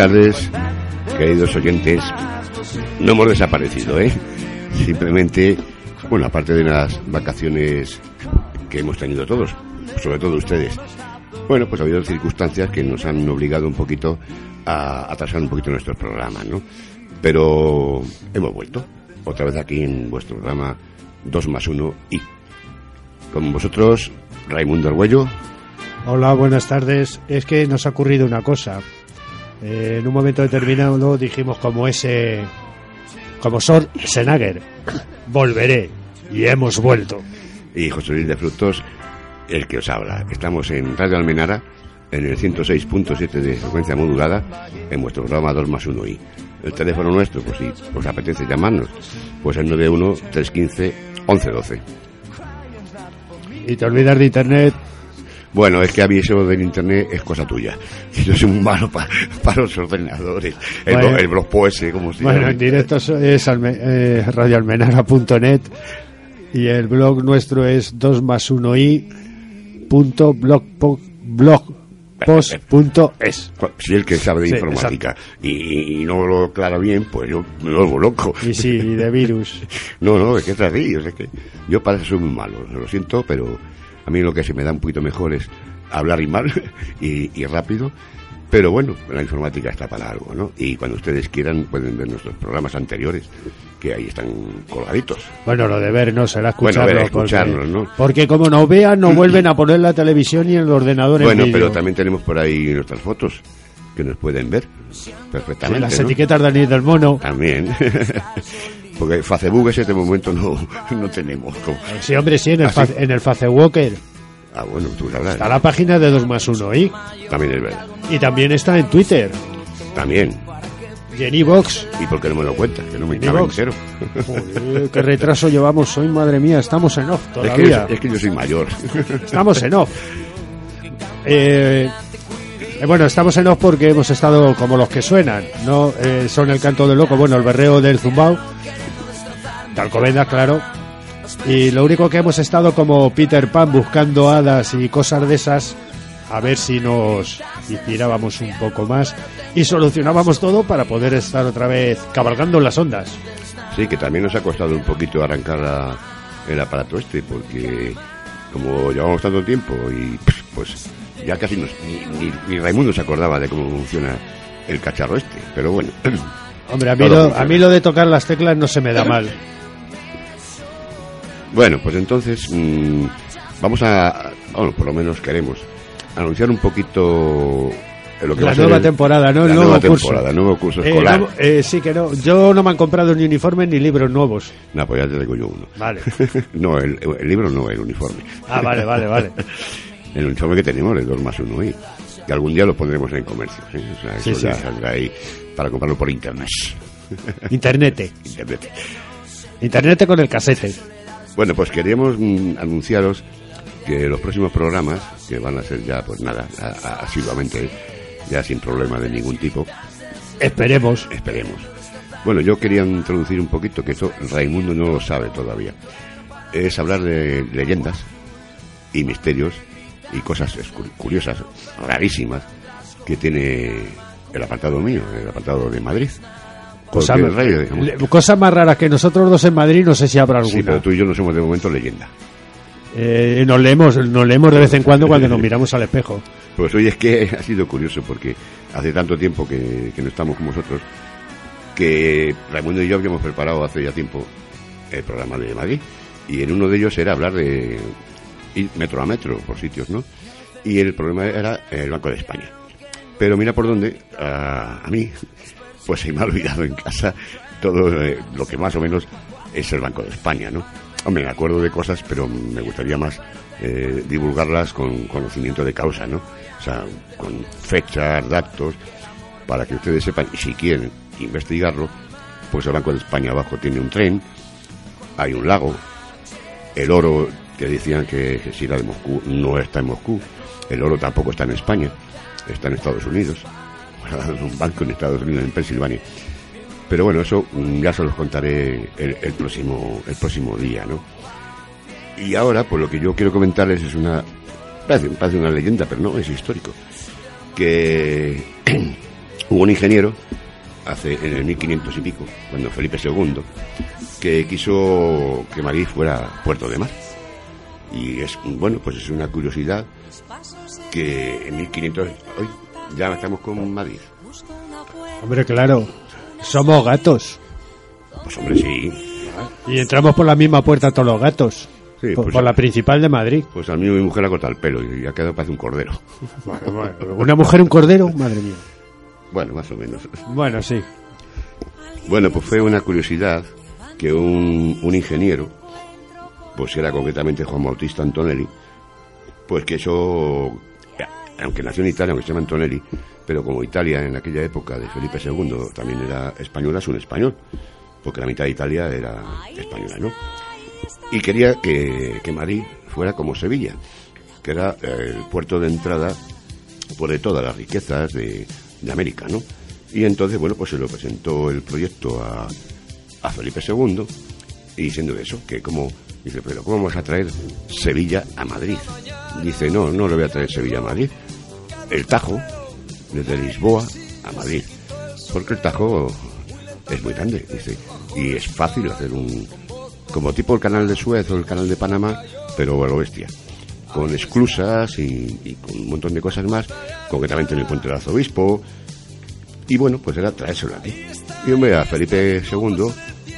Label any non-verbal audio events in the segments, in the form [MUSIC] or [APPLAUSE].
Buenas tardes, queridos oyentes. No hemos desaparecido, ¿eh? Simplemente, bueno, aparte de las vacaciones que hemos tenido todos, sobre todo ustedes. Bueno, pues ha habido circunstancias que nos han obligado un poquito a atrasar un poquito nuestros programas, ¿no? Pero hemos vuelto, otra vez aquí en vuestro programa 2 más 1 y. Con vosotros, Raimundo Arguello. Hola, buenas tardes. Es que nos ha ocurrido una cosa. Eh, en un momento determinado dijimos como ese, como Sor Senager, volveré y hemos vuelto. Y José Luis de Frutos, el que os habla. Estamos en Radio Almenara, en el 106.7 de frecuencia modulada, en vuestro programa 2 más 1 y el teléfono nuestro, pues si os apetece llamarnos, pues el 91 315 1112. Y te olvidas de internet. Bueno, es que a mí eso del internet es cosa tuya. [LAUGHS] Yo soy muy malo para los ordenadores. El, Bueno. blog, el blog Poese, como se Bueno, llama. en directo es alme- eh, radioalmenara.net y el blog nuestro es 2 más 1 i punto blog, po- blogpost.es. Si el que sabe de Sí, informática y, y no lo aclara bien, pues yo me vuelvo loco. Y sí, y de virus. [LAUGHS] No, no, es que te ríes, es que yo para eso soy muy malo, lo siento, pero a mí lo que se me da un poquito mejor es hablar y mal [LAUGHS] y, y rápido, pero bueno, la informática está para algo, ¿no? Y cuando ustedes quieran pueden ver nuestros programas anteriores, que ahí están colgaditos. Bueno, lo de ver no será Bueno, escucharlo. ver, escucharnos, porque, ¿no? porque como no vean, no [CLEARS THROAT] vuelven a poner la televisión y el ordenador en Bueno, pero también tenemos por ahí nuestras fotos, que nos pueden ver Sí, perfectamente. las ¿no? etiquetas de Anís del Mono. También. [LAUGHS] Porque Facebook ese de momento no, no tenemos. Sí, hombre, sí, en el, ¿Ah, fa- en el Facewalker. Ah, bueno, tú sabrás. Está la página de 2 más 1 i También es verdad. Y también está en Twitter. También. Y en iVox. ¿Y por qué no me lo cuentas? Que no me cabe entero. Joder, qué retraso llevamos hoy, madre mía. Estamos en off Es que, todavía. yo, es que yo soy mayor. Estamos en off. Eh, eh, bueno, estamos en off porque hemos estado como los que suenan, ¿no? Eh, son el canto del loco, bueno, el berreo del zumbao, Alcobendas, claro. Y lo único que hemos estado como Peter Pan buscando hadas y cosas de esas, a ver si nos inspirábamos un poco más y solucionábamos todo para poder estar otra vez cabalgando en las ondas. Sí, que también nos ha costado un poquito arrancar la- el aparato este, porque como llevamos tanto tiempo y pues ya casi nos, ni, ni- ni Raimundo se acordaba de cómo funciona el cacharro este. Pero bueno, [CLEARS THROAT] Hombre, a mí, lo, funciona. a mí lo de tocar las teclas no se me da mal. Bueno, pues entonces mm, vamos a, bueno, por lo menos queremos anunciar un poquito lo que La nueva el- temporada, ¿no? El la nuevo nueva curso. temporada, nuevo curso Eh, escolar. no, eh, sí que no. Yo no me han comprado ni uniformes ni libros nuevos. No, pues ya te digo yo uno. Vale. [LAUGHS] no, el, el libro no, el uniforme. Ah, vale, vale, vale. [LAUGHS] El uniforme que tenemos, el 2 más 1 y que algún día lo pondremos en comercio. ¿sí? O sea, eso sí. ya saldrá ahí para comprarlo por internet. Internete. [LAUGHS] internet. Internete con el casete. Bueno, pues queríamos mm, anunciaros que los próximos programas, que van a ser ya, pues nada, a- a- asiduamente, ya sin problema de ningún tipo, Esperemos. esperemos. Bueno, yo quería introducir un poquito, que esto Raimundo no lo sabe todavía. Es hablar de leyendas y misterios y cosas escu- curiosas, rarísimas, que tiene el apartado mío, el apartado de Madrid. Cosa- Porque el rey, digamos, le- cosas más raras que nosotros dos en Madrid, no sé si habrá alguna. sí, pero tú y yo no somos de momento leyenda. Eh, nos leemos, nos leemos de vez en cuando cuando nos miramos al espejo. Pues hoy es que [LAUGHS] ha sido curioso porque hace tanto tiempo que, que no estamos con vosotros que Raimundo y yo habíamos preparado hace ya tiempo el programa de Madrid y en uno de ellos era hablar de ir metro a metro por sitios, ¿no? Y el problema era el Banco de España. Pero mira por dónde, a, a mí, pues se me ha olvidado en casa todo eh, lo que más o menos es el Banco de España, ¿no? Hombre, me acuerdo de cosas, pero me gustaría más eh, divulgarlas con conocimiento de causa, ¿no? O sea, con fechas, datos, para que ustedes sepan, y si quieren investigarlo, pues el Banco de España abajo tiene un tren, hay un lago, el oro que decían que, si era de Moscú no está en Moscú, el oro tampoco está en España, está en Estados Unidos, un banco en Estados Unidos, en Pensilvania. Pero bueno, eso ya se los contaré el, el próximo el próximo día, ¿no? Y ahora, pues lo que yo quiero comentarles es una parece, parece una leyenda, pero no es histórico, que [CLEARS THROAT] Hubo un ingeniero, hace en el 1500 y pico, cuando Felipe II, que quiso que Madrid fuera puerto de mar. Y es, bueno, pues es una curiosidad que en 1500, hoy ya estamos con Madrid. Hombre, claro, somos gatos. Pues hombre, sí. Y entramos por la misma puerta todos los gatos. Sí, por, pues- por la principal de Madrid. Pues a mí mi mujer ha cortado el pelo y ha quedado parece un cordero. [LAUGHS] Bueno, bueno, Una mujer, un cordero, madre mía. Bueno, más o menos. Bueno, sí. Bueno, pues fue una curiosidad que un, un ingeniero, pues era concretamente Juan Bautista Antonelli, pues que eso, aunque nació en Italia, aunque se llama Antonelli, pero como Italia en aquella época de Felipe II también era española, es un español, porque la mitad de Italia era española, ¿no? Y quería que, que Madrid fuera como Sevilla, que era eh, el puerto de entrada por de todas las riquezas de, de América, ¿no? Y entonces, bueno, pues se lo presentó el proyecto a, a Felipe II y diciendo eso, que como, dice, pero ¿cómo vamos a traer Sevilla a Madrid? Dice, no, no le voy a traer Sevilla a Madrid. El Tajo, desde Lisboa a Madrid. Porque el Tajo es muy grande, dice, y es fácil hacer un, como tipo el canal de Suez o el canal de Panamá, pero a lo bestia con esclusas y, con un montón de cosas más, concretamente en el puente del arzobispo. Y bueno, pues era traérselo aquí. Y hombre, a Felipe II,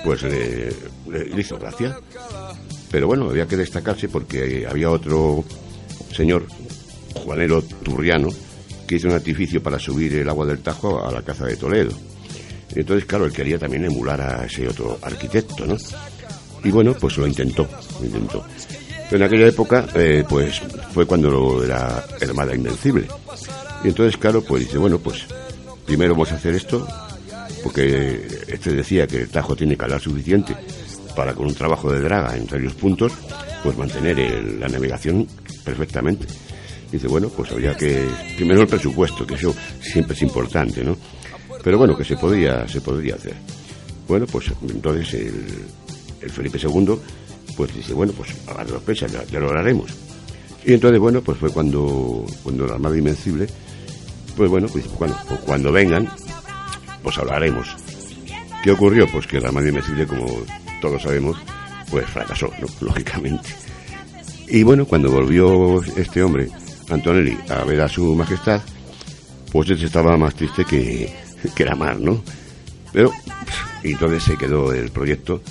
pues le- le hizo gracia. Pero bueno, había que destacarse porque había otro señor, Juanero Turriano, que hizo un artificio para subir el agua del Tajo a la caza de Toledo. Entonces, claro, él quería también emular a ese otro arquitecto, ¿no? Y bueno, pues lo intentó, lo intentó. Pero en aquella época, eh, pues fue cuando era Armada Invencible. Y entonces, claro, pues dice, bueno, pues primero vamos a hacer esto, porque este decía que el Tajo tiene calar suficiente para con un trabajo de draga en varios puntos, pues mantener el- la navegación perfectamente. Dice, bueno, pues habría que, primero el presupuesto, que eso siempre es importante, ¿no? Pero bueno, que se podría, se podría hacer. Bueno, pues entonces el, el Felipe II, pues dice, bueno, pues a dos pesas, ya, ya lo haremos. Y entonces, bueno, pues fue cuando, cuando la Armada Invencible, pues bueno, pues cuando, pues cuando vengan, pues hablaremos. ¿Qué ocurrió? Pues que la Armada Invencible, como todos sabemos, pues fracasó, ¿no? [LAUGHS] lógicamente. Y bueno, cuando volvió este hombre, Antonelli, a ver a su majestad, pues estaba más triste que, que la mar, ¿no? Pero, y entonces se quedó el proyecto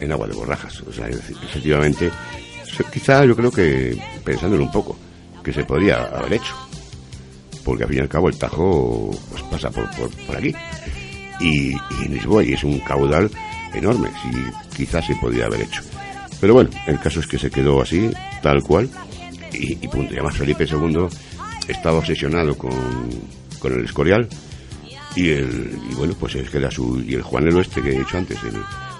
en agua de borrajas. O sea, efectivamente, quizá yo creo que, pensándolo un poco, que se podría haber hecho. Porque al fin y al cabo el Tajo pues, pasa por, por, por aquí. Y, y en Lisboa, y es un caudal enorme, si quizás se podría haber hecho. Pero bueno, el caso es que se quedó así, tal cual, y, punto. Y además Felipe II estaba obsesionado con, con el Escorial, y el y bueno pues es que era su y el Juanelo este que he dicho antes el,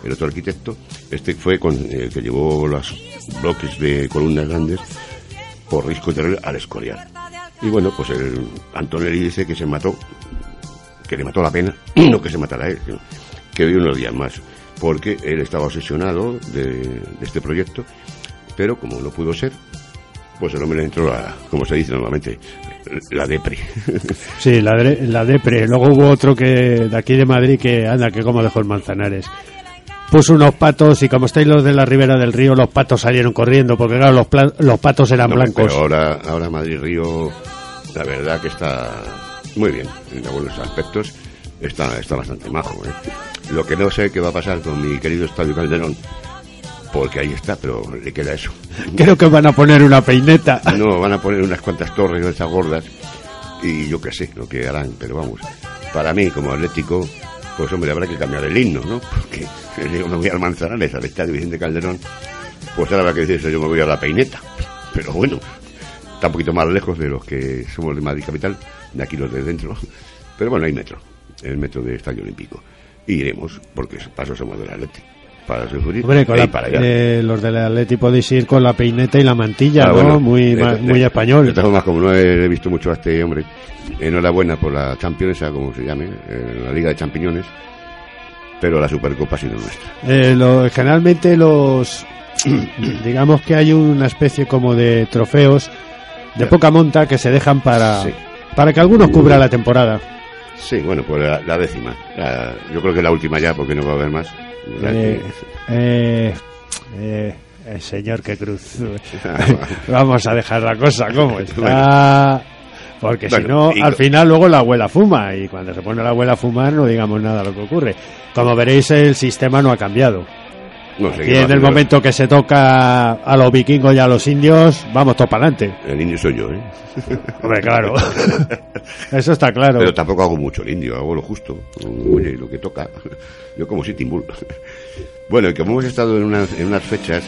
el otro arquitecto. Este fue con el que llevó los bloques de columnas grandes por risco de al Escorial. Y bueno pues el Antonelli dice que se mató que le mató la pena [CLEARS THROAT] no que se matara él sino que vivió unos días más porque él estaba obsesionado de este proyecto pero como no pudo ser pues el hombre le entró la, como se dice normalmente la depre [LAUGHS] Sí, la, depre. Luego hubo otro que de aquí de Madrid que anda, que como dejó el Manzanares. Puso unos patos y como estáis los de la ribera del río, los patos salieron corriendo porque claro, los, los patos eran No, blancos. Pero ahora, ahora Madrid Río, la verdad que está muy bien, en algunos aspectos está, está bastante majo. ¿eh? Lo que no sé qué va a pasar con mi querido Estadio Calderón, porque ahí está, pero le queda eso. Creo que van a poner una peineta. No, van a poner unas cuantas torres de esas gordas y yo qué sé lo que harán, pero vamos, para mí como atlético, pues hombre, habrá que cambiar el himno, ¿no? Porque [LAUGHS] yo me voy al Manzanares, al Estadio Vicente Calderón, pues ahora habrá que decir eso, yo me voy a la peineta. Pero bueno, está un poquito más lejos de los que somos de Madrid Capital, de aquí los de dentro. Pero bueno, hay metro, el metro del Estadio Olímpico. Y iremos, porque paso somos del Atlético, para sufrir Hombre, con y la- para allá. eh, los del Atleti podéis ir con la peineta y la mantilla, Ah, ¿no? bueno, muy, de- ma- de- muy De español. todas formas, como no he visto mucho a este hombre, enhorabuena por la Champions, como se llame, eh, la Liga de Champiñones, pero la Supercopa ha sido nuestra. Eh, lo- generalmente los [CLEARS THROAT] digamos que hay una especie como de trofeos de Ya. poca monta que se dejan para Sí. para que algunos cubra la temporada Sí, bueno, pues la, la décima. La- yo creo que la última ya, porque no va a haber más. Eh, eh, eh, eh, señor que cruz. [LAUGHS] [LAUGHS] Vamos a dejar la cosa como [LAUGHS] está. Porque si Bueno, no, y- al final luego la abuela fuma. Y cuando se pone la abuela a fumar, no digamos nada de lo que ocurre. Como veréis, el sistema no ha cambiado. No sé Y en el momento que se toca a los vikingos y a los indios, vamos todo para adelante. El indio soy yo, ¿eh? [LAUGHS] Hombre, claro. [LAUGHS] Eso está claro. Pero tampoco hago mucho el indio, hago lo justo. Oye, lo que toca. Yo como Sitting Bull. Bueno, y como hemos estado en unas, en unas fechas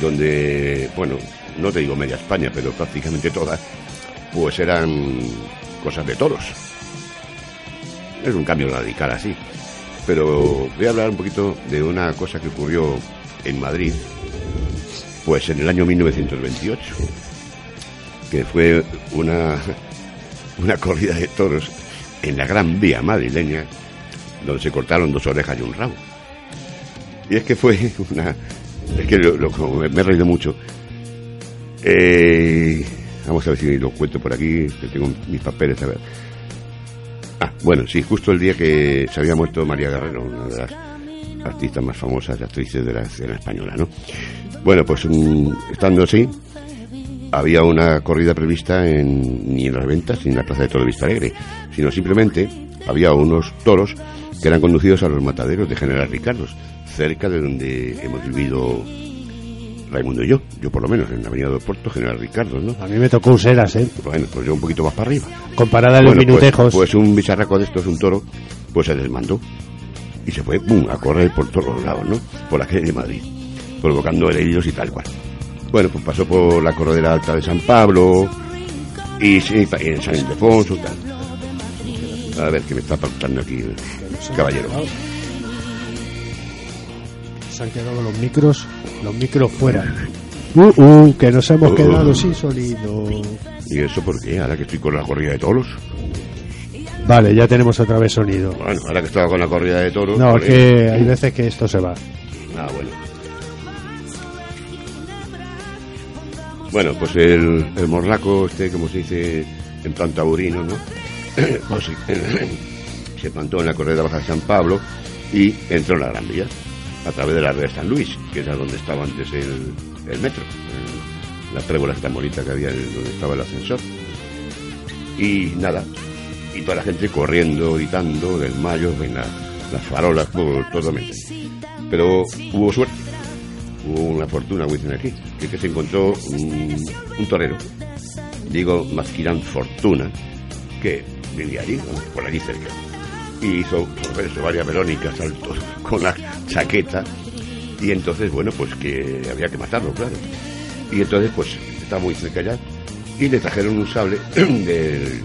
donde, bueno, no te digo media España, pero prácticamente todas, pues eran cosas de toros. Es un cambio radical así. Pero voy a hablar un poquito de una cosa que ocurrió en Madrid, pues en el año 1928, que fue una, [LAUGHS] una corrida de toros en la Gran Vía madrileña, donde se cortaron dos orejas y un rabo. Y es que fue [LAUGHS] una... Es que me he reído mucho. Eh, vamos a ver si lo cuento por aquí, que tengo mis papeles, a ver. Ah, bueno, sí, justo el día que se había muerto María Guerrero, una de las artistas más famosas actrices de la escena española, ¿no? Bueno, pues mm, estando así, había una corrida prevista en, ni en las ventas ni en la plaza de Toro de Vista Alegre, sino simplemente había unos toros que eran conducidos a los mataderos de General Ricardos, cerca de donde hemos vivido Raimundo y yo, yo por lo menos, en la avenida del Puerto, General Ricardos, ¿no? A mí me tocó Useras, ¿eh? Bueno, pues yo un poquito más para arriba. Comparada a los Bueno, pues, minutejos. pues un bicharraco de estos, un toro, pues se desmandó y se fue, ¡pum!, a correr por todos los lados, ¿no? Por la calle de Madrid, provocando heridos y tal cual. Bueno, pues pasó por la corredera alta de San Pablo y, sí, en San Ildefonso y tal. A ver, que me está pautando aquí el caballero. Se han quedado los micros, los micros fuera. Uh, uh, que nos hemos Uh. quedado sin sonido. ¿Y eso por qué? Ahora que estoy con la corrida de toros. Vale, ya tenemos otra vez sonido. Bueno, ahora que estaba con la corrida de toros. No, es joder. que hay veces que esto se va. Ah, bueno. Bueno, pues el, el morlaco, este, como se dice en plan taurino, ¿no? [COUGHS] Pues [COUGHS] se plantó en la corrida baja de San Pablo y entró en la Gran Vía a través de la red San Luis, que era donde estaba antes el, metro, la trébola tan bonita que había en- donde estaba el ascensor. Y nada, y toda la gente corriendo, gritando, del mayo, ven las, las farolas, por totalmente. Pero hubo suerte, hubo una fortuna, dicen aquí, que, se encontró un, torero, digo Masquirán Fortuna, que vivía allí, por allí cerca, y hizo varias verónicas al toro con la chaqueta, y entonces, bueno, pues que había que matarlo, claro. Y entonces, pues, estaba muy cerca ya, y le trajeron un sable [CLEARS THROAT] del,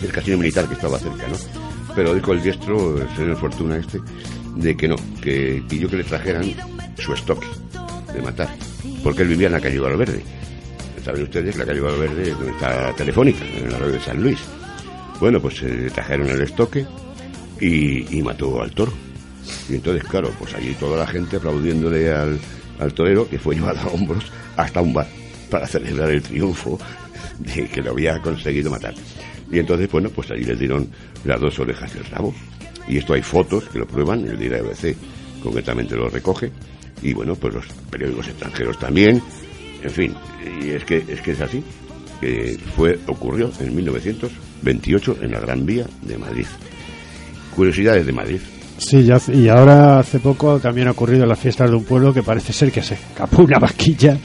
del casino militar que estaba cerca, ¿no? Pero dijo el diestro, el señor Fortuna este, de que no, que pidió que le trajeran su estoque de matar, porque él vivía en la calle Valverde. Saben ustedes la calle Valverde es donde está Telefónica, en la red de San Luis. Bueno, pues eh, le trajeron el estoque y, y mató al toro. Y entonces, claro, pues allí toda la gente aplaudiéndole al, al torero que fue llevado a hombros hasta un bar para celebrar el triunfo de que lo había conseguido matar. Y entonces, bueno, pues allí les dieron las dos orejas y el rabo. Y esto hay fotos que lo prueban, el diario ABC concretamente lo recoge. Y bueno, pues los periódicos extranjeros también. En fin, y es que es, que es así. Que fue, ocurrió en 1928 en la Gran Vía de Madrid. Curiosidades de Madrid. Sí, ya, y ahora hace poco también ha ocurrido en las fiestas de un pueblo que parece ser que se escapó una vaquilla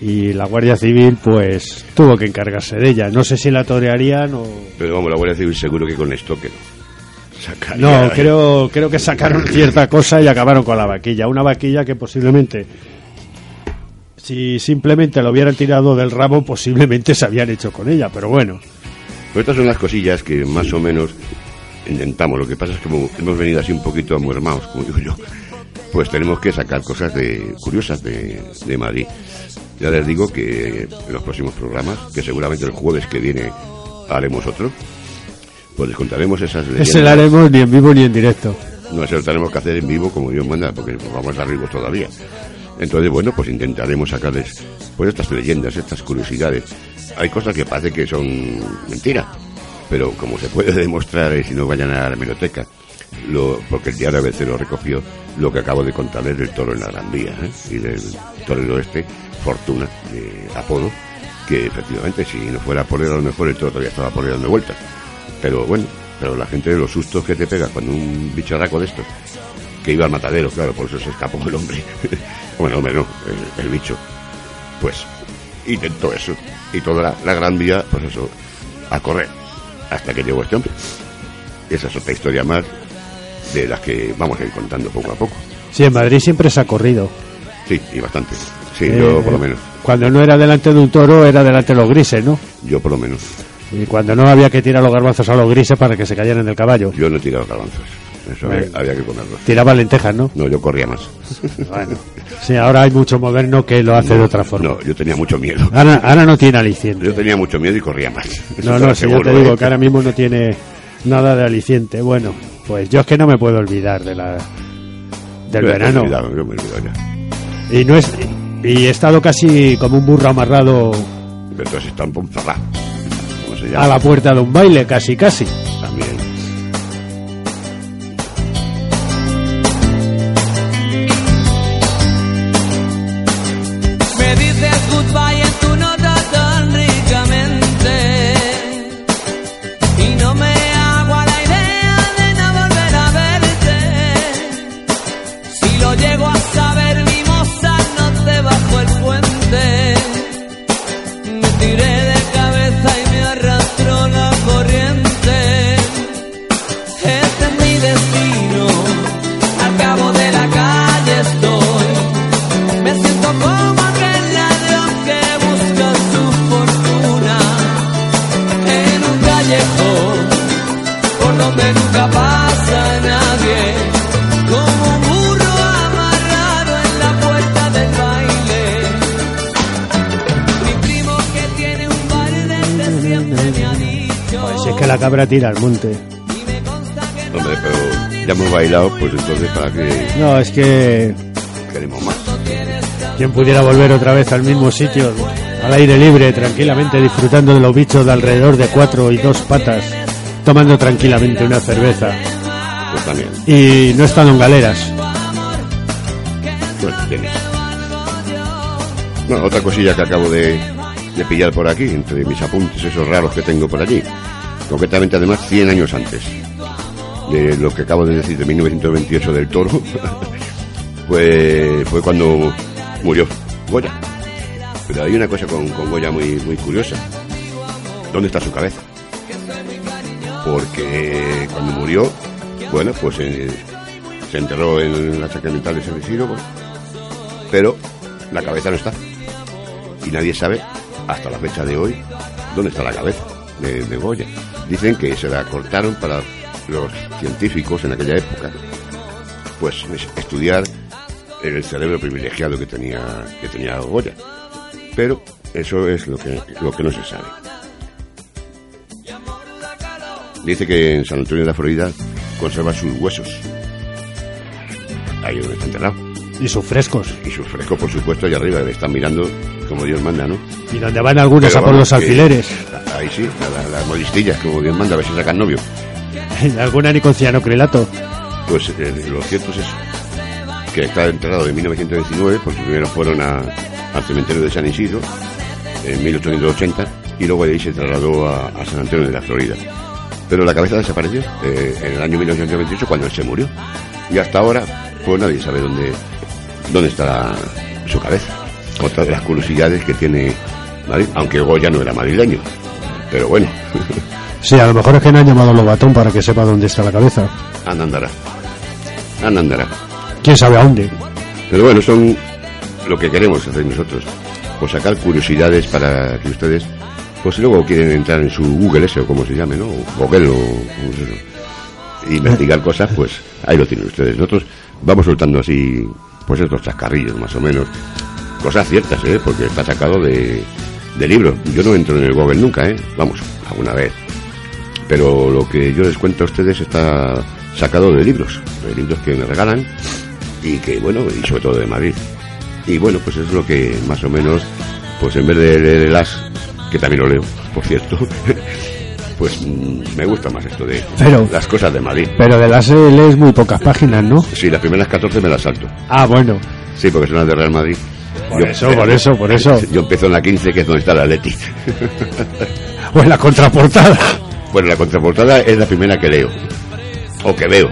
y la Guardia Civil pues tuvo que encargarse de ella. No sé si la torearían o... Pero vamos, la Guardia Civil seguro que con esto que no. Sacaría- No, creo, creo que sacaron cierta cosa y acabaron con la vaquilla. Una vaquilla que posiblemente, si simplemente lo hubieran tirado del rabo, posiblemente se habían hecho con ella. Pero bueno, Pero estas son las cosillas que más o menos intentamos. Lo que pasa es que como hemos venido así un poquito amuermados, como digo yo, pues tenemos que sacar cosas de, curiosas de, de Madrid. Ya les digo que en los próximos programas, que seguramente el jueves que viene haremos otro, pues les contaremos esas leyendas. ese la haremos ni en vivo ni en directo. No, eso lo tenemos que hacer en vivo como Dios manda, porque nos vamos a dar vivos todavía. Entonces, bueno, pues intentaremos sacarles pues estas leyendas, estas curiosidades. Hay cosas que parece que son mentiras, pero como se puede demostrar, y si no vayan a la biblioteca, lo, porque el diario ABC lo recogió, lo que acabo de contarles del toro en la Gran Vía ¿eh? y del toro del oeste, Fortuna, de apodo, que efectivamente si no fuera por él a lo mejor el toro todavía estaba por ahí dando vueltas. Pero bueno, pero la gente de los sustos que te pega cuando un bicharraco de estos, que iba al matadero, claro, por eso se escapó el hombre. [LAUGHS] bueno, hombre, no, el, bicho. Pues intentó eso. Y toda la gran vía, pues eso, a correr. Hasta que llegó este hombre. Esa es otra historia más de las que vamos a ir contando poco a poco. Sí, en Madrid siempre se ha corrido. Sí, y bastante. Sí, Eh, yo por lo menos. Cuando no era delante de un toro, era delante de los grises, ¿no? Yo por lo menos. Y cuando no había que tirar los garbanzos a los grises para que se cayeran del caballo. Yo no he tirado garbanzos. Eso había, Bueno. había que comerlos. Tiraba lentejas, ¿no? No, yo corría más. Bueno. Sí, ahora hay mucho moderno que lo hace de otra forma. No, yo tenía mucho miedo. Ahora, ahora no tiene aliciente. Yo tenía mucho miedo y corría más. Eso No, no, si yo aseguro, te digo ¿eh? que ahora mismo no tiene nada de aliciente. Bueno, pues yo es que no me puedo olvidar de la del Yo me he verano. olvidado, yo me he olvidado ya. Y no es y he estado casi como un burro amarrado Pero entonces está en Ponferrada. ¿Cómo se llama? a la puerta de un baile, casi casi. También. Si es que la cabra tira al monte. Hombre, pero ya hemos bailado, pues entonces para qué No, es que queremos más. quien pudiera volver otra vez al mismo sitio, al aire libre, tranquilamente disfrutando de los bichos de alrededor de cuatro y dos patas, tomando tranquilamente una cerveza. Pues también. Y no estando en galeras. Bueno, tienes. No, otra cosilla que acabo de, de pillar por aquí, entre mis apuntes esos raros que tengo por allí. Concretamente, además, 100 años antes de lo que acabo de decir, de 1928 del toro, [LAUGHS] pues fue cuando murió Goya. Pero hay una cosa con, con Goya muy, muy curiosa. ¿Dónde está su cabeza? Porque cuando murió, bueno, pues eh, se enterró en la sacramental de San Isidro, pues, pero la cabeza no está. Y nadie sabe, hasta la fecha de hoy, dónde está la cabeza de, de Goya. Dicen que se la cortaron para los científicos en aquella época, pues es- estudiar el cerebro privilegiado que tenía, que tenía Goya. Pero eso es lo que, lo que no se sabe. Dice que en San Antonio de la Florida conserva sus huesos. Ahí donde está enterrado. Y sus frescos. Y sus frescos, por supuesto, allá arriba, le están mirando como Dios manda, ¿no? Y donde van algunos Pero a por vamos, los que- alfileres. Ahí sí, a la- las modistillas, como Dios manda, a ver si sacan novio. [LAUGHS] Alguna ni con cianocrilato. Pues eh, lo cierto es eso, que está enterrado en 1919, porque primero fueron a- al cementerio de San Isidro, en 1880, y luego de ahí se trasladó a, a San Antonio de la Florida. Pero la cabeza desapareció eh, en el año 1928 cuando él se murió. Y hasta ahora, pues nadie sabe dónde, dónde está su cabeza. Otra de las curiosidades que tiene Madrid, aunque Goya no era madrileño. Pero bueno, Sí, a lo mejor es que no han llamado a Lobatón para que sepa dónde está la cabeza. anda andará. Anda andará. ¿Quién sabe a dónde? Pero bueno, son lo que queremos hacer nosotros. Pues sacar curiosidades para que ustedes, pues si luego quieren entrar en su Google ese o como se llame, ¿no? Google o como se llame, e investigar cosas, pues ahí lo tienen ustedes. Nosotros vamos soltando así, pues estos chascarrillos más o menos. Cosas ciertas, ¿eh? Porque está sacado de, de libros. Yo no entro en el Google nunca, ¿eh? Vamos, alguna vez. Pero lo que yo les cuento a ustedes está sacado de libros, de libros que me regalan y que, bueno, y sobre todo de Madrid. Y bueno, pues es lo que más o menos, pues en vez de leer el as, que también lo leo, por cierto, [LAUGHS] pues mm, me gusta más esto de Pero- las cosas de Madrid. Pero de las lees muy pocas páginas, ¿no? Sí, las primeras 14 me las salto. Ah, bueno. Sí, porque son las de Real Madrid. Por eso, por eso, por eso. Yo empiezo en la 15, que es donde está la Leti. [LAUGHS] O en la contraportada. bueno, la contraportada es la primera que leo. O que veo.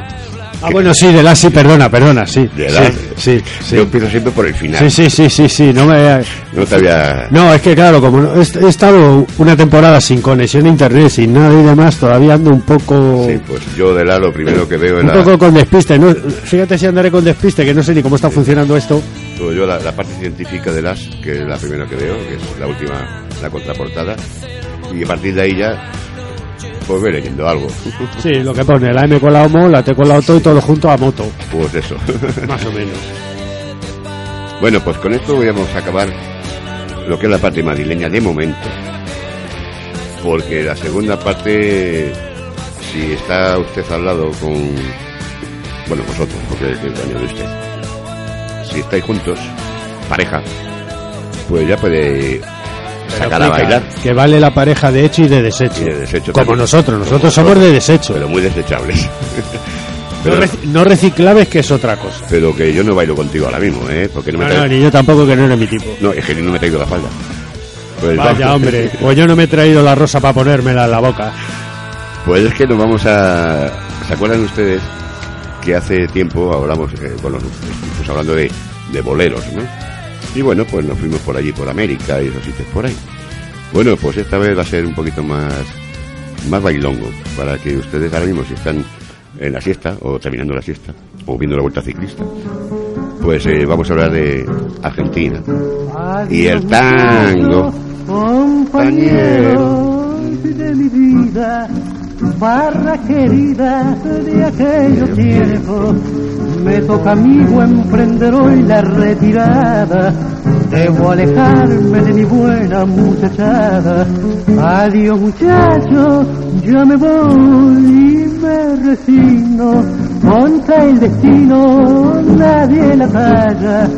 Ah, bueno, sí, de las sí, perdona, perdona, sí. De sí, las- sí, sí. Yo empiezo siempre por el final. Sí, sí, sí, sí, sí, no me... No te había... No, es que claro, como no- he he estado una temporada sin conexión a internet, sin nada y demás, todavía ando un poco... Sí, pues yo de la lo primero que veo es Un la, poco con despiste, ¿no? Fíjate si andaré con despiste, que no sé ni cómo está funcionando esto. Yo la, la parte científica de las, que es la primera que veo, que es la última, la contraportada. Y a partir de ahí ya, pues voy leyendo algo. [LAUGHS] Sí, lo que pone, la M con la homo, la T con la auto y todo junto a moto. pues eso. [LAUGHS] Más o menos. Bueno, pues con esto vamos a acabar lo que es la parte madrileña de momento. Porque la segunda parte, si está usted al lado con, bueno, vosotros, porque es el año de usted, si estáis juntos, pareja, pues ya puede sacar a bailar, Que vale la pareja de hecho y de desecho. Y de desecho Como también. nosotros, nosotros somos de desecho. pero muy desechables. [LAUGHS] No, rec- no reciclables, que es otra cosa. pero que yo no bailo contigo ahora mismo, ¿eh? Porque no me No, no, traigo, ni yo tampoco, que no eres mi tipo. no, es que no me he traído la falda. Pues Vaya, hombre, pues yo no me he traído la rosa para ponérmela en la boca. Pues es que nos vamos a... ¿Se acuerdan ustedes que hace tiempo hablamos, eh, bueno, pues hablando de, de boleros, ¿no? Y bueno, pues nos fuimos por allí, por América y esos sitios por ahí. Bueno, pues esta vez va a ser un poquito más, más bailongo, para que ustedes ahora mismo, si están en la siesta, o terminando la siesta, o viendo la vuelta ciclista, pues eh, vamos a hablar de Argentina. Y el tango, compañero de mi vida, barra querida de aquellos tiempos. Me toca a mí emprender hoy la retirada. Debo alejarme de mi buena muchachada. Adiós muchacho, ya me voy y me resigno. Contra el destino, nadie la talla.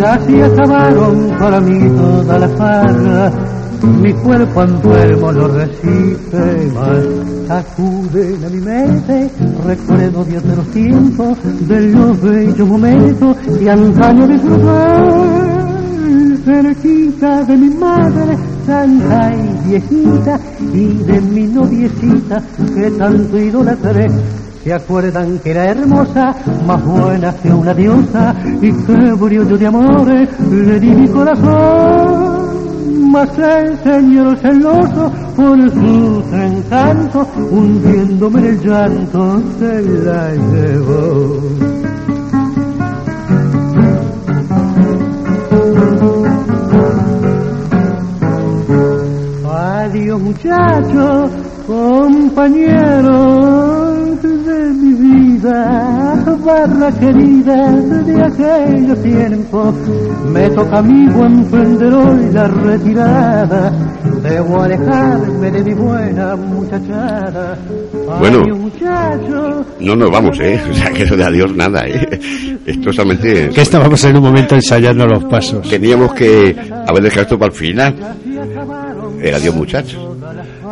Ya se acabaron para mí toda la farra. Mi cuerpo enfermo lo resiste más. Acuden a mi mente recuerdo días de los tiempos, de los bellos momentos y antaño disfrutar. Cerquita de mi madre, santa y viejita, y de mi noviecita que tanto idolatré. ¿Se acuerdan que era hermosa, más buena que una diosa, y que brillo de amores le di mi corazón? Mas el señor celoso por sus encantos, hundiéndome en el llanto, se la llevó. Adiós de mi vida, barra querida de aquellos tiempos. Me toca a mí emprender hoy la retirada. Debo alejarme de mi buena muchachada. Bueno. No nos vamos, ¿eh? [LAUGHS] O sea, que eso de adiós nada, ¿eh? Esto solamente... Que estábamos en un momento ensayando los pasos. Teníamos que haber dejado esto para el final. El adiós, muchachos.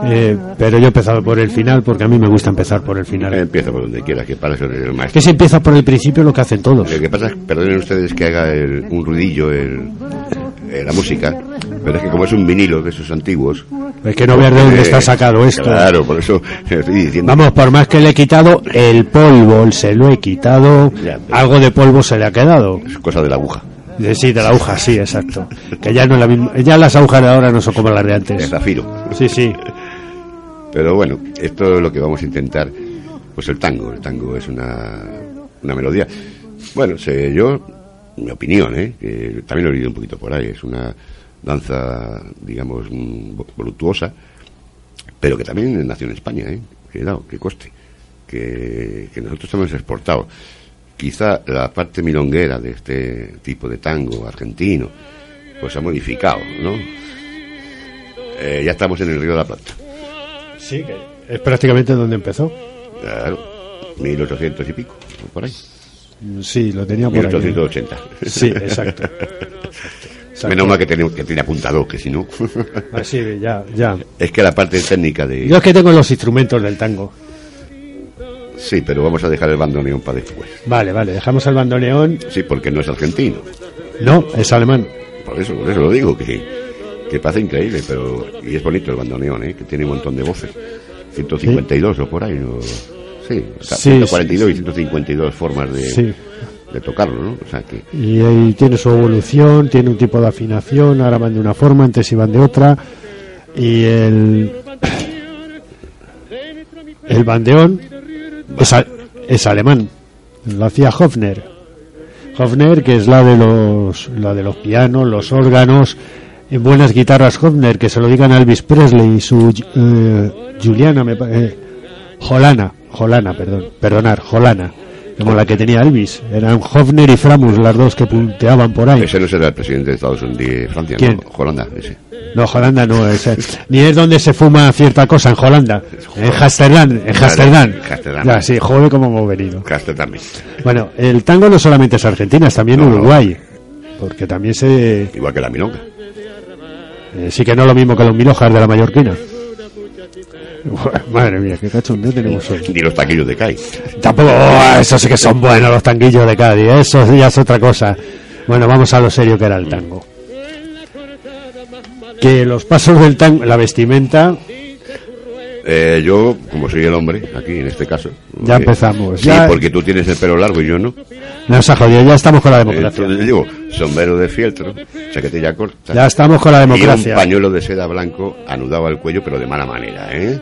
Eh, pero yo he empezado por el final porque a mí me gusta empezar por el final. Empieza por donde quiera, que para eso eres el Que maestro. si empiezas por el principio lo que hacen todos. Lo que pasa es, perdonen ustedes que haga el- un ruidillo el, la música, pero es que como es un vinilo de esos antiguos... Es que no veas de dónde está sacado esto. Claro, por eso estoy diciendo... Vamos, por más que le he quitado el polvo, se lo he quitado, Ya, algo de polvo se le ha quedado. Es cosa de la aguja. Sí, de la aguja, sí, exacto. Que ya no es la misma, ya las agujas de ahora no son como las de El antes. zafiro. Sí, sí. Pero bueno, esto es lo que vamos a intentar. Pues el tango. El tango es una, una melodía. Bueno, sé yo, mi opinión, ¿eh? que también lo he leído un poquito por ahí. Es una danza, digamos, mm, vo- voluptuosa, pero que también nació en España, ¿eh? Cuidado, que coste. Que, que nosotros hemos exportado. Quizá la parte milonguera de este tipo de tango argentino, pues ha modificado, ¿no? Eh, ya estamos en el Río de la Plata. Sí, que es prácticamente donde empezó. Claro, 1800 y pico, por ahí. Sí, lo tenía por ahí. 1880. Sí, exacto. Exacto. [LAUGHS] Menos mal que tiene, que tiene apuntado, que si no. Así, ya, ya. es que la parte técnica de. Yo es que tengo los instrumentos del tango. Sí, pero vamos a dejar el bandoneón para después. Vale, vale, dejamos el bandoneón. Sí, porque no es argentino. No, es alemán. Por eso, por eso lo digo, que, que parece increíble, pero. Y es bonito el bandoneón, ¿eh? Que tiene un montón de voces. 152 o por ahí, ¿no? Sí, o sea, Sí, 142 y 152 formas de, Sí. de tocarlo, ¿no? O sea que. Y ahí tiene su evolución, tiene un tipo de afinación, ahora van de una forma, antes iban de otra. Y el. El bandeón es, a- es alemán. Lo hacía Hofner. Hofner, que es la de los, la de los pianos, los órganos, en buenas guitarras Hofner, que se lo digan a Elvis Presley y su eh, Juliana, me eh, Jolana, Jolana, perdón, perdonar, Jolana, como la que tenía Elvis. Eran Hofner y Framus las dos que punteaban por ahí. Ese no será el presidente de Estados Unidos, de Francia, ¿Quién? ¿no? Holanda, ese. No, Holanda no es. eh, Ni es donde se fuma cierta cosa, en Holanda. En Amsterdam, en. Amsterdam. Ya, sí, joder, cómo hemos venido. También. Bueno, el tango no solamente es Argentina, es también No, no. Uruguay. Porque también se. Igual que la milonga. Eh, sí que no es lo mismo que los milojas de la mallorquina. Madre mía, qué cachondeo tenemos hoy. Ni los taquillos de CAI. Tampoco, oh, esos sí que son buenos los tanguillos de Cádiz, eso ya es otra cosa. Bueno, vamos a lo serio que era el tango. Que los pasos del tango, la vestimenta, Eh, yo, como soy el hombre, aquí en este caso. Ya eh, empezamos, Sí, ya- porque tú tienes el pelo largo y yo no. nos ha jodido, ya estamos con la democracia. Entonces digo, sombrero de fieltro, chaquetilla corta. Ya estamos con la Y un democracia. pañuelo de seda blanco anudado al cuello, pero de mala manera, ¿eh?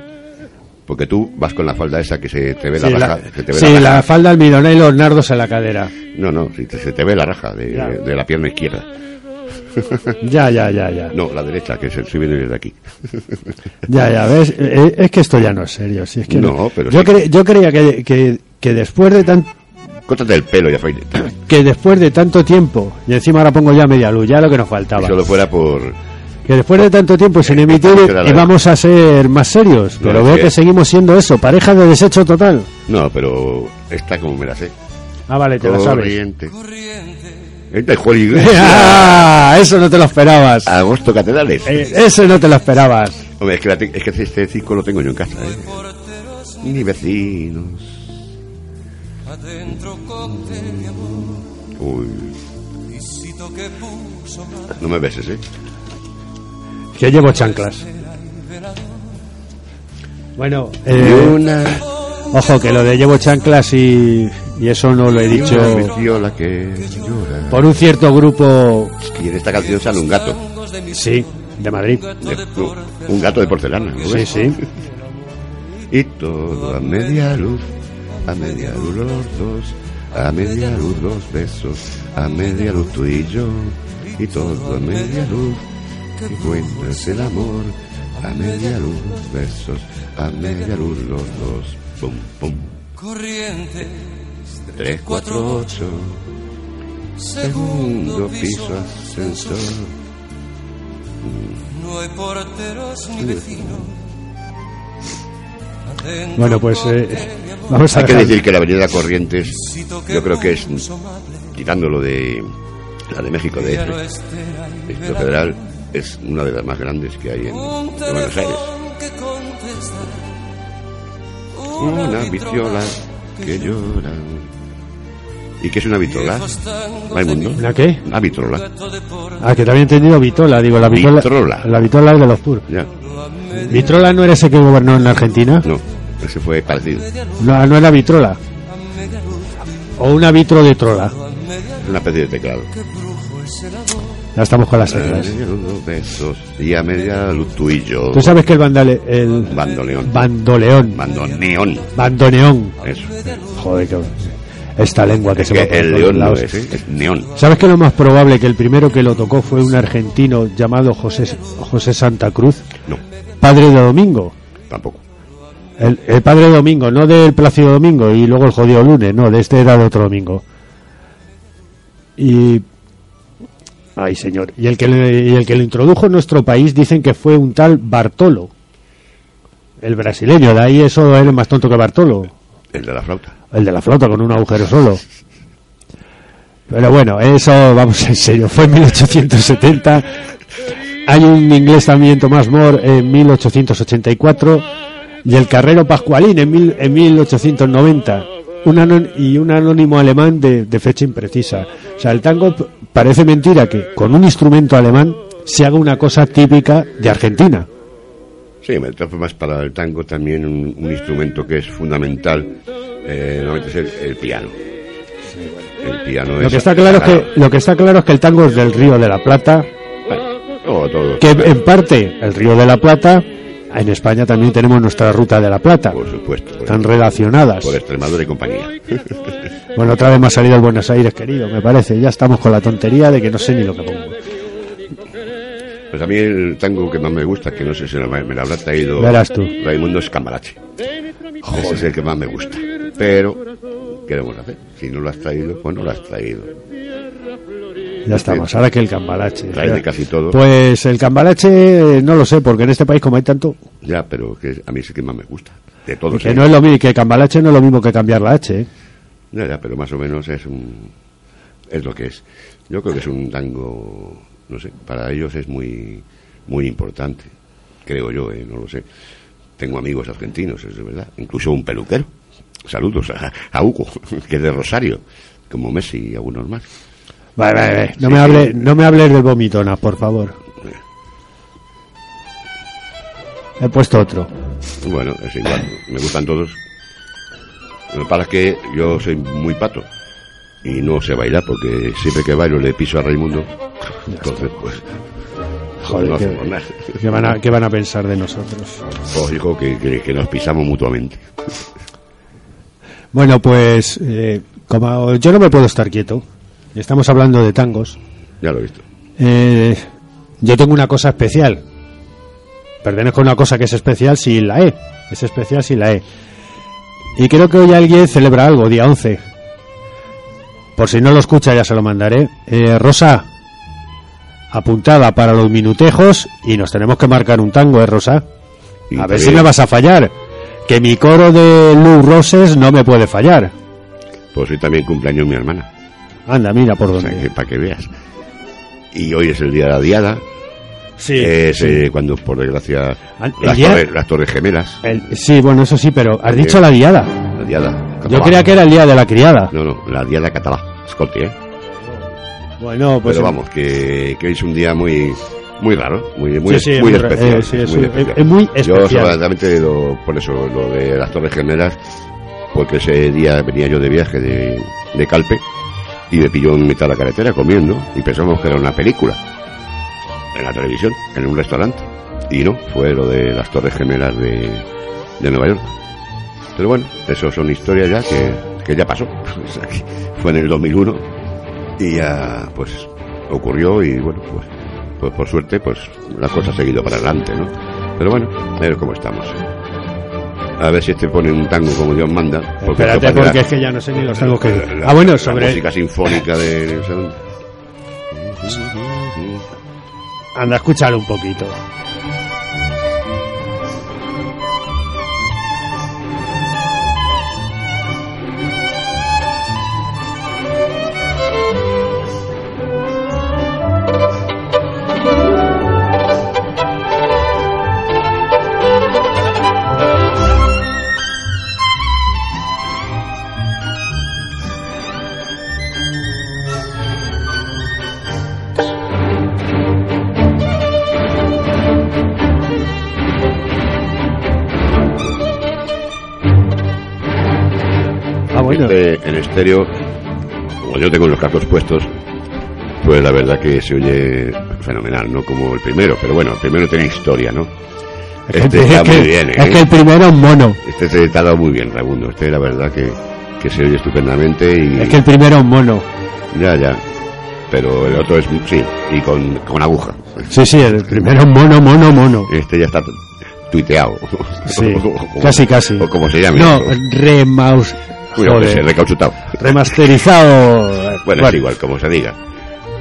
Porque tú vas con la falda esa que se te ve la Sí, raja. la, se te ve sí, la la raja. falda almidonada y los nardos en la cadera. No, no, si te- se te ve la raja de, de la pierna izquierda. [LAUGHS] Ya, ya, ya, ya. No, la derecha, que se, se viene desde aquí. [LAUGHS] Ya, ya, ves, Eh, es que esto ya no es serio. Si es que No, pero yo, sí. cre- yo creía que, que, que después de tan, Córtate el pelo y afeite. [CLEARS THROAT] que después de tanto tiempo, y encima ahora pongo ya media luz, ya lo que nos Si faltaba, solo fuera por... que después de tanto tiempo sin emitir la- íbamos a ser más serios, No, pero es veo que- que seguimos siendo eso, pareja de desecho total. No, pero esta como me la sé. Ah, vale, te la sabes. Corriente. Juan Iglesias. [LAUGHS] ah, eso no te lo esperabas. Agosto Catedrales. Eh, eso no te lo esperabas. Hombre, es que, la te- es que este disco lo tengo yo en casa, ¿eh? Ni vecinos. Uy. No me beses, ¿eh? Que llevo chanclas. Bueno, eh, una, ojo, que lo de llevo chanclas y, y eso no lo he dicho. Por un cierto grupo. Y en esta canción sale un gato. Sí, de Madrid. Un gato de porcelana. sí, sí. [LAUGHS] y todo a media luz, a media luz los dos, a media luz los besos, a media luz tú y yo. Y todo a media luz, que el amor, a media luz los besos, a media luz los dos. Pum, pum. Corriente 348, segundo piso ascensor. No hay porteros ni vecinos. Bueno, pues eh, vamos a Hay que decir que la avenida Corrientes, yo creo que es, quitándolo de la de México, de este. Distrito Federal, es una de las más grandes que hay en, en Buenos Aires. Una viciola que llora. ¿Y qué es una vitola? Raimundo. ¿Una qué? Una vitrola. Ah, que te había entendido Vitola, digo, la Vitola. Vitrola. La Vitola es de los puros. Ya. ¿Vitrola no era ese que gobernó en Argentina? No, ese fue parecido. No, no era Vitrola. O una vitro de trola. Una especie de teclado. Ya estamos con las los besos y a media luz tú y yo. Tú sabes que el bandale, el Bandoneón. bandoleón, Bandoneón. bandoneón, Eso. joder, que esta lengua que Es se que por el león no es, ¿eh? es neón. ¿Sabes que lo más probable que el primero que lo tocó fue un argentino llamado José, José Santa Cruz, No, padre de Domingo? tampoco. El, el padre de Domingo, no del Plácido Domingo y luego el jodido lunes, no, de este era de otro domingo. Y. Ay, señor. Y el, que le- y el que lo introdujo en nuestro país dicen que fue un tal Bartolo. El brasileño, de ahí eso era más tonto que Bartolo. El de la flauta. El de la flauta con un agujero solo. Pero bueno, eso, vamos en serio, fue en 1870. Hay un inglés también, Tomás More, en 1884. Y el Carrero Pascualín en, mil- en 1890. Un anon- y un anónimo alemán de, de fecha imprecisa. O sea, el tango parece mentira que con un instrumento alemán se haga una cosa típica de Argentina. Sí, de todas formas, para el tango también un, un instrumento que es fundamental eh, normalmente es el, el piano. El piano Lo es que está claro es que lo que está claro es que el tango es del Río de la Plata, Todo, todo. que en parte el Río de la Plata, en España también tenemos nuestra ruta de la Plata, Por supuesto. Por, están relacionadas. por Extremadura y compañía. [LAUGHS] Bueno, otra vez me ha salido el Buenos Aires, querido, me parece. Ya estamos con la tontería de que no sé ni lo que pongo. Pues a mí el tango que más me gusta, que no sé si me lo habrá traído Verás tú. Raimundo es Cambalache. Ese es el que más me gusta. Pero, ¿qué debemos hacer? Si no lo has traído, pues no lo has traído. Ya estamos, ahora que el cambalache. Trae de casi todo. Pues el cambalache, no lo sé, porque en este país como hay tanto, Ya, pero que a mí es el que más me gusta. De todos. que ¿eh? no es lo mismo, que cambalache no es lo mismo que cambiar la H. ¿eh? Ya, ya, pero más o menos es un es lo que es. Yo creo que es un tango, no sé, para ellos es muy muy importante, creo yo, eh, no lo sé. Tengo amigos argentinos, es de verdad, incluso un peluquero. Saludos a, a Hugo, [LAUGHS] que es de Rosario, como Messi y algunos más. Vale, vale, vale. No, Sí, me hable, sí. no me hables del vomitona, por favor. He puesto otro. Bueno, es igual, me gustan todos. Lo que pasa es que yo soy muy pato y no sé bailar porque siempre que bailo le piso a Raimundo. Entonces, pues, Joder, no qué- hacemos nada. ¿Qué van a, qué van a pensar de nosotros? Os digo que, que- que nos pisamos mutuamente. Bueno, pues eh, como yo no me puedo estar quieto, estamos hablando de tangos, Ya lo he visto. eh, yo tengo una cosa especial. Pertenezco a una cosa que es especial sin la E. Es especial sin la E. Y creo que hoy alguien celebra algo, día 11. Por si no lo escucha, ya se lo mandaré. Eh, Rosa, apuntada para los minutejos y nos tenemos que marcar un tango, ¿eh, Rosa? Y A ver si me vas a fallar. Que mi coro de Lou Roses no me puede fallar. Pues hoy también cumpleaños mi hermana. Anda, mira por O sea, que dónde. para que veas. Y hoy es el día de la diada. Sí, es sí. eh, cuando, por desgracia, las, día- torres, las torres gemelas. El- sí, bueno, eso sí, pero has dicho la diada. La diada. Yo creía que era el día de la criada. No, no, la diada catalá. Escolti, ¿eh? Bueno, pues. Pero vamos, que, que es un día muy muy raro, muy, muy, Sí, sí, muy especial. eh, sí, es muy especial. es muy Yo solamente lo, por eso, lo de las Torres Gemelas, porque ese día venía yo de viaje de, de Calpe y me pilló en mitad de la carretera comiendo y pensamos que era una película en la televisión, en un restaurante. Y no, fue lo de las Torres Gemelas de, de Nueva York. Pero bueno, eso son historias ya que, que ya pasó. [LAUGHS] Fue en el 2001 y ya pues ocurrió y bueno, pues, pues por suerte pues la cosa ha seguido para adelante, ¿no? Pero bueno, a ver cómo estamos. A ver si este pone un tango como Dios manda. porque Espérate, porque la- es que ya no sé ni los tangos que. la- Ah, bueno, la sobre. música sinfónica de... Anda, escúchalo un poquito. Estéreo, como yo tengo los cascos puestos, pues la verdad que se oye fenomenal, ¿no? Como el primero, pero bueno, el primero tiene historia, ¿no? Este es, está que, muy bien, ¿eh? es que el primero es mono. Este se te ha dado muy bien, Raimundo. Este la verdad que, que se oye estupendamente y... Es que el primero es mono. Ya, ya. Pero el otro es, sí, y con, con aguja. Sí, sí, el primero es mono, mono, mono. Este ya está tuiteado. Sí, [LAUGHS] O como- casi, casi. O como se llame. No, O- remaus... Cuidado, que se recauchutado. remasterizado. Bueno, es igual, como se diga.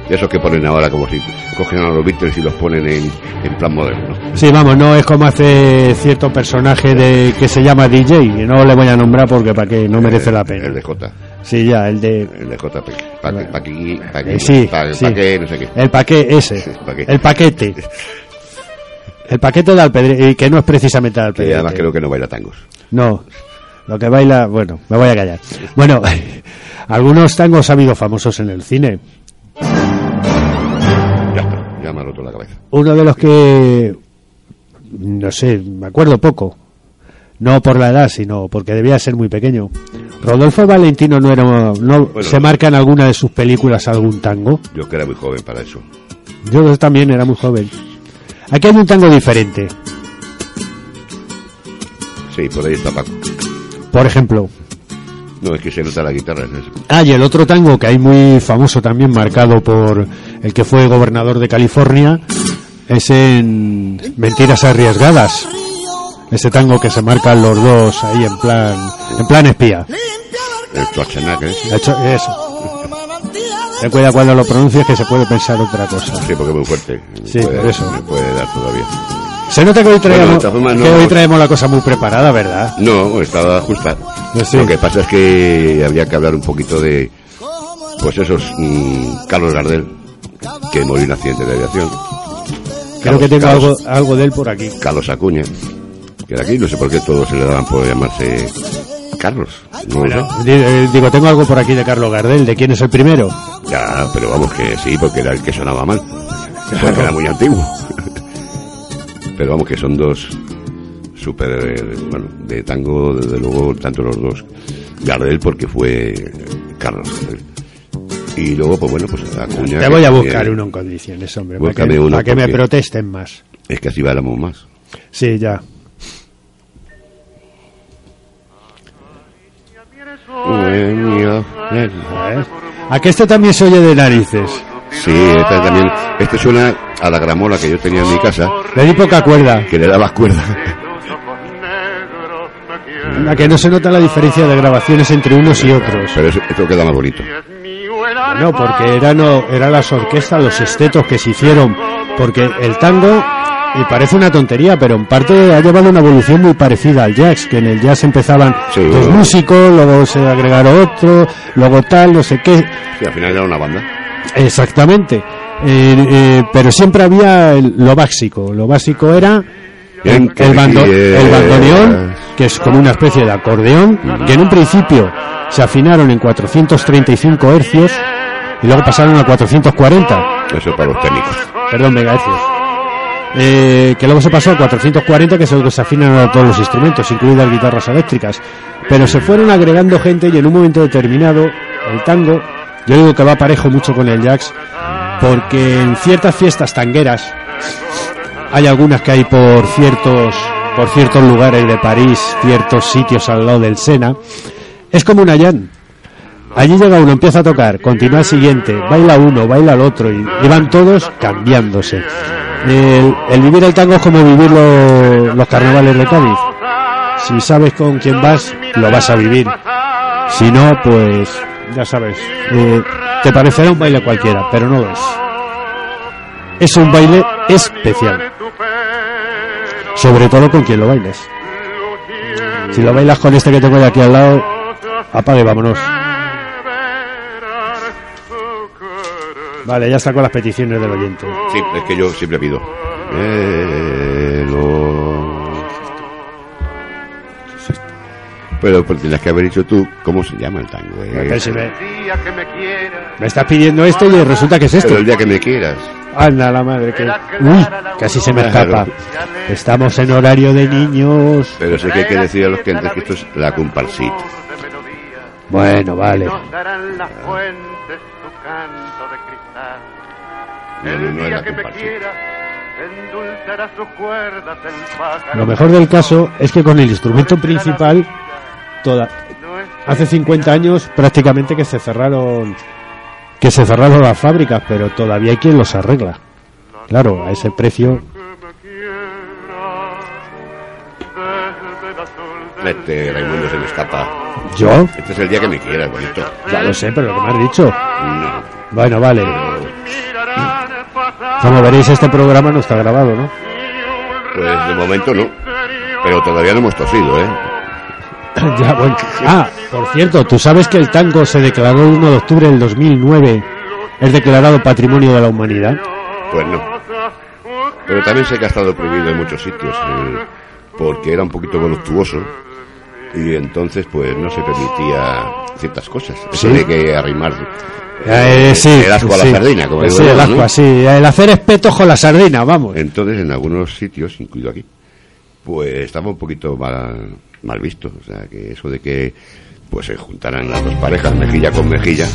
Esos que ponen ahora como si cogen a los Beatles y los ponen en, en plan moderno. Sí, vamos, no es como hace cierto personaje de que se llama DJ, y no le voy a nombrar porque para qué no merece la El pena. de J. Sí, ya, el de... El de JP. Pa, pa, paqui- paqui- Eh, sí, pa- sí. paque, no sé qué. El paquete ese. El paquete. El paquete [LAUGHS] de Alpedre, y que no es precisamente Que Alpedre. además creo que no baila tangos. No, lo que baila, bueno, me voy a callar. Bueno, [LAUGHS] algunos tangos ha habido famosos en el cine. Ya está, ya me ha roto la cabeza. Uno de los que, no sé, me acuerdo poco. No por la edad, sino porque debía ser muy pequeño. Rodolfo Valentino no era, no Bueno. se marca en alguna de sus películas algún tango. Yo que era muy joven para eso. Yo también era muy joven. Aquí hay un tango diferente. Sí, por ahí está Paco. Por ejemplo, No, es que se nota la guitarra. Ah, y el otro tango que hay muy famoso también, marcado por el que fue gobernador de California, es en Mentiras Arriesgadas. Ese tango que se marcan los dos ahí en plan, en plan espía. El Schwarzenegger, ¿eh? Eso. Ten cuidado cuando lo pronuncias que se puede pensar otra cosa. Sí, porque es muy fuerte. Sí, puede, por eso. Me puede dar todavía. Se nota que hoy traemos, no- que hoy traemos la cosa muy preparada, ¿verdad? No, estaba justa. Sí. Lo que pasa es que habría que hablar un poquito de, pues esos, mm, Carlos Gardel, que murió en un accidente de aviación. Creo Carlos- que tengo Carlos- algo, algo de él por aquí. Carlos Acuña, que era aquí, no sé por qué todos se le daban por llamarse Carlos. No. Di- eh, Digo, tengo algo por aquí de Carlos Gardel. ¿De quién es el primero? Ya, pero vamos que sí, porque era el que sonaba mal. Porque era muy antiguo. Pero vamos que son dos súper, eh, bueno, de tango, desde luego, tanto los dos. Gardel porque fue Carlos Gardel. Y luego, pues bueno, pues Acuña. Te voy a buscar uno en condiciones, hombre, para que, uno, para que me protesten más. Es que así bailamos más. Sí, ya. A ver. A que este también se oye de narices. Sí, esta también. Este suena a la gramola que yo tenía en mi casa, Le di poca cuerda. que le dabas cuerda. A que no se nota la diferencia de grabaciones entre unos y otros. Pero eso- esto queda más bonito. No, porque eran, eran las orquestas, los estetos que se hicieron. Porque el tango, y parece una tontería, pero en parte ha llevado una evolución muy parecida al jazz, que en el jazz empezaban Sí. dos músicos, luego se agregaron otro, luego tal, no sé qué. Sí, al final era una banda. Exactamente. Eh, eh, pero siempre había el- lo básico. Lo básico era el, el bando- quieras. el bandoneón, que es como una especie de acordeón, que en un principio se afinaron en 435 hercios y luego pasaron a 440. Eso para los técnicos. Perdón, megahercios. Eh, que luego se pasó a 440, que es el que se afinan a todos los instrumentos, incluidas guitarras eléctricas. Pero se fueron agregando gente y en un momento determinado, el tango, yo digo que va parejo mucho con el jazz, porque en ciertas fiestas tangueras, hay algunas que hay por ciertos, por ciertos lugares de París, ciertos sitios al lado del Sena, es como una llan. Allí llega uno, empieza a tocar, continúa el siguiente, baila uno, baila el otro, y, van todos cambiándose. El, vivir el tango es como vivir lo- los carnavales de Cádiz. Si sabes con quién vas, lo vas a vivir. Si no, pues ya sabes, eh, te parecerá un baile cualquiera, pero no lo es. Es un baile especial, sobre todo con quien lo bailes. Si lo bailas con este que tengo de aquí al lado, apague, vámonos. Vale, ya está con las peticiones del oyente. Sí, es que yo siempre pido. Eh, Pero, pero tienes que haber dicho tú cómo se llama el tango. eh. Si me, me estás pidiendo esto y resulta que es esto. Pero el día que me quieras. Anda la madre que... Uy, casi se me escapa. Estamos en horario de niños. Pero sé que hay que decir a los clientes que esto es la comparsita. Bueno, vale. las que me. Lo mejor del caso es que con el instrumento principal, toda, hace 50 años prácticamente que se cerraron que se cerraron las fábricas, pero todavía hay quien los arregla. Claro, a ese precio. Este Raimundo se me escapa. ¿Yo? Este es el día que me quieras, bonito. Ya lo sé, pero lo que me has dicho. No. Bueno, vale. Como veréis, este programa no está grabado, ¿no? Pues de momento no. Pero todavía no hemos tosido, ¿eh? [COUGHS] Ya, bueno. Ah, por cierto, ¿tú sabes que el tango se declaró el 1 de octubre del 2009? Es declarado Patrimonio de la Humanidad. Pues no. Pero también sé que ha estado prohibido en muchos sitios, eh, porque era un poquito voluptuoso y entonces pues no se permitía ciertas cosas. Eso Sí. de que arrimar Eh, sí, el asco a la sardina, como digo Sí, el ¿no? asco, sí. El hacer espetos con la sardina, vamos. Entonces, en algunos sitios, incluido aquí, pues estaba un poquito mal, mal visto. O sea, que eso de que pues se juntaran las dos parejas, mejilla con mejilla,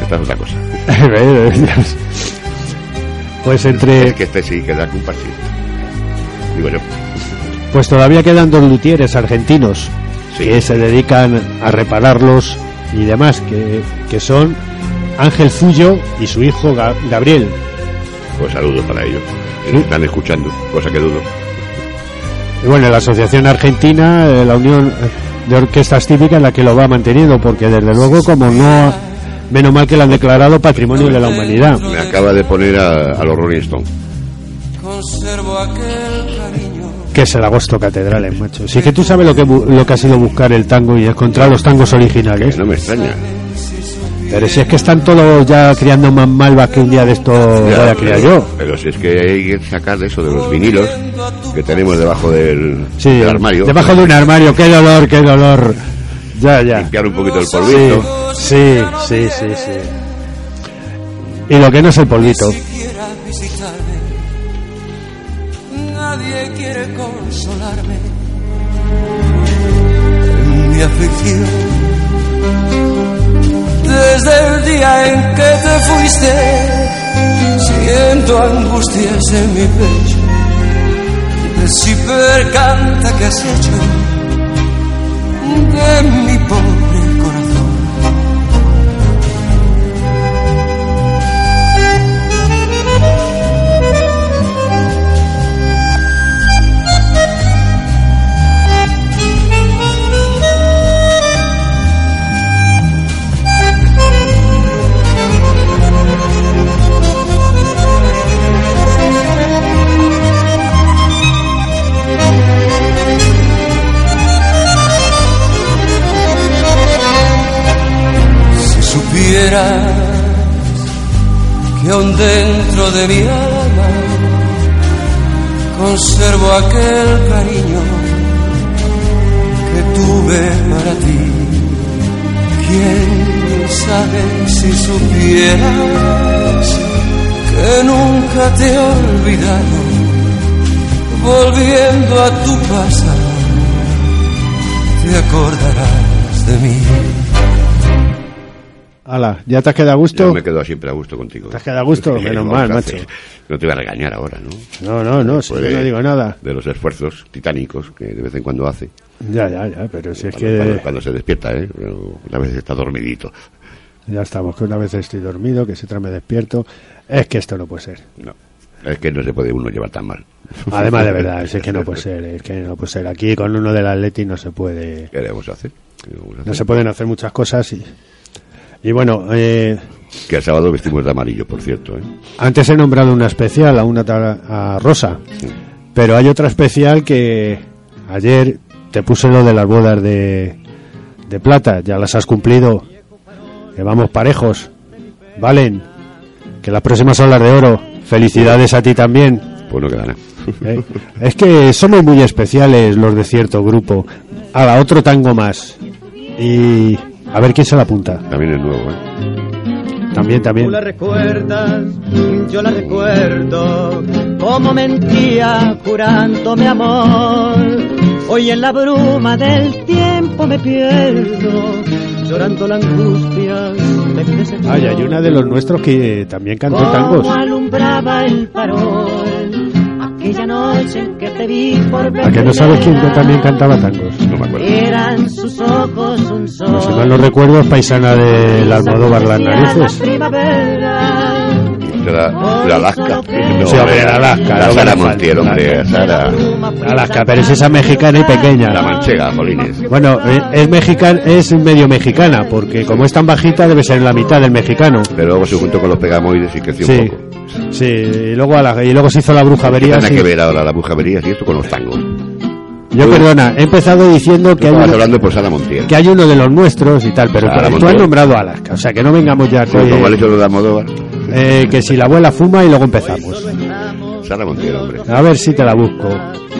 esta es otra cosa. [LAUGHS] pues Es entre... que este sí queda compartir. Digo yo. Pues todavía quedan dos luthieres argentinos Sí. que se dedican a repararlos y demás, que, que son Ángel Fullo y su hijo Ga- Gabriel. Pues saludos para ellos. Que están escuchando, cosa que dudo. Y bueno, la Asociación Argentina, eh, la Unión de Orquestas Típicas, la que lo va manteniendo, porque desde luego, como no, menos mal que lo han declarado Patrimonio de la Humanidad. Me acaba de poner a, a los Rolling Stones. Conservo aquel cariño. Que es el agosto catedrales, macho. Sí que tú sabes lo que, bu- lo que ha sido buscar el tango y encontrar los tangos originales. Que no me extraña. Pero si es que están todos ya criando más malvas que un día de esto voy a criar pero, yo. pero si es que hay que sacar de eso, de los vinilos que tenemos debajo del, Sí, del armario. debajo de un armario, qué dolor, qué dolor. Ya, ya. Limpiar un poquito el Sí, polvito. sí, sí, sí, sí. Y lo que no es el polvito. Nadie quiere consolarme. En mi aflicción. Desde el día en que te fuiste, siento angustias en mi pecho. De si percanta que has hecho de mi pobre dentro de mi alma conservo aquel cariño que tuve para ti. Quién sabe si supieras que nunca te he olvidado, volviendo a tu pasado, te acordarás de mí. Ala, ¿ya te has quedado a gusto? Yo me quedo siempre a gusto contigo. ¿Te has quedado a gusto? [LAUGHS] Menos mal, macho. hacer. No te voy a regañar ahora, ¿no? No, no, no, si yo no digo nada. De los esfuerzos titánicos que de vez en cuando hace. Ya, ya, ya, pero si es Cuando, cuando- que cuando se despierta, ¿eh? Una vez está dormidito. ya estamos, que una vez estoy dormido, que si otra me despierto. Es que esto no puede ser. No. Es que no se puede uno llevar tan mal. Además, de verdad, [LAUGHS] es que no puede ser, es que no puede ser. Aquí con uno del Atleti no se puede, ¿Qué a hacer? ¿Qué vamos a no hacer? se pueden hacer muchas cosas y, y bueno, eh, Que el sábado vestimos de amarillo, por cierto, ¿eh? antes he nombrado una especial a una a Rosa, Sí. pero hay otra especial que ayer te puse lo de las bodas de, de plata, ya las has cumplido, que vamos parejos, valen, que las próximas son las de oro, felicidades a ti también. Pues no. [LAUGHS] ¿eh? Es que somos muy especiales los de cierto grupo. A la otro tango más. Y a ver quién se la apunta. También es nuevo, ¿eh? También, también. Tú la recuerdas, yo la recuerdo, como mentía jurándome amor. Hoy en la bruma del tiempo me pierdo, llorando la angustia de. Ay, hay una de los nuestros que también cantó tangos. Como alumbraba el farol, aquella noche en que te vi por ¿A que no sabes quién también cantaba tangos? No me acuerdo. Eran sus ojos un sol. Pues si mal no recuerdo, es paisana del Almodóvar Las Narices. Primavera. La, la Alaska. No, Sí, hombre, la Alaska, La Sara Montiel, hombre. Sara. Alaska, pero es esa mexicana y pequeña. La manchega, Jolines. Bueno, eh, es mexicana, es medio mexicana, porque como es tan bajita debe ser la mitad del mexicano. Pero luego se juntó con los pegamoides y creció Sí, un poco. sí, y luego, a la- y luego se hizo la ¿Qué brujería. tiene sí. que ver ahora la bujavería y esto con los tangos? Yo, perdona, he empezado diciendo que hay, uno, hablando por Sara Montiel. que hay uno de los nuestros y tal, pero Sara tú- tú has nombrado a Alaska, o sea que no vengamos ya con- como ha hecho de Almodóvar. eh, que si la abuela fuma y luego empezamos. Sara Montiel, hombre. A ver si te la busco.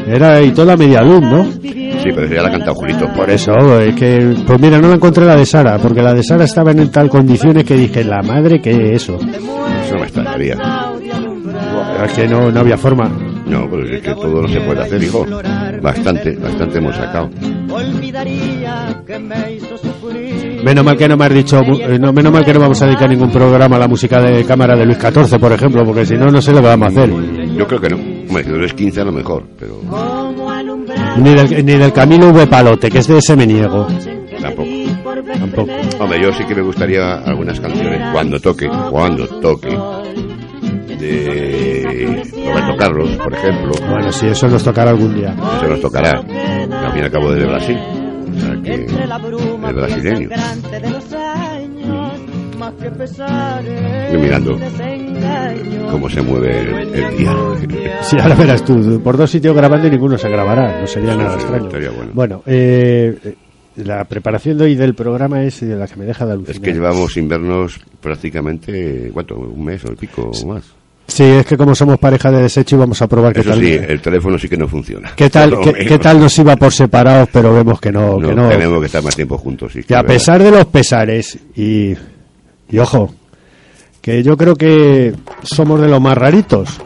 Era y toda media luz, ¿no? Sí, pero ya la ha cantado Julito. Por eso, es que, pues mira, no la encontré la de Sara, porque la de Sara estaba en tal condiciones que dije, la madre que eso. Eso no me extrañaría. Es que no, no había forma. No, pero es que todo no se puede hacer, hijo. Bastante, bastante hemos sacado. Menos mal que no me has dicho, eh, no, menos mal que no vamos a dedicar ningún programa a la música de cámara de Luis XIV, por ejemplo, porque si no, no sé lo que vamos a hacer. Yo creo que no. Hombre, si no es 15 a lo mejor, pero Ni del, ni del Camilo V. Palote, que es de ese me niego. tampoco. Tampoco. Hombre, yo sí que me gustaría algunas canciones, cuando toque, cuando toque, de Roberto Carlos, por ejemplo. Bueno, si eso nos tocará algún día. Eso nos tocará. Al fin y al cabo de Brasil. O sea que es brasileño. Estoy mirando cómo se mueve el, el día. Sí, ahora verás tú, por dos sitios grabando y ninguno se grabará, no sería nada sí, extraño. estaría bueno. Bueno, eh, eh, la preparación de hoy del programa es de la que me deja de alucinar. Es que llevamos sin vernos prácticamente, ¿cuánto? ¿Un mes o el pico o más? Sí, es que como somos pareja de desecho vamos a probar qué Eso tal. sí, el teléfono sí que no funciona. ¿Qué tal, [LAUGHS] qué, qué tal nos iba por separados, pero vemos que no, No, que no. tenemos que estar más tiempo juntos. Sí, Que a verdad. pesar de los pesares y, y ojo, que yo creo que somos de los más raritos,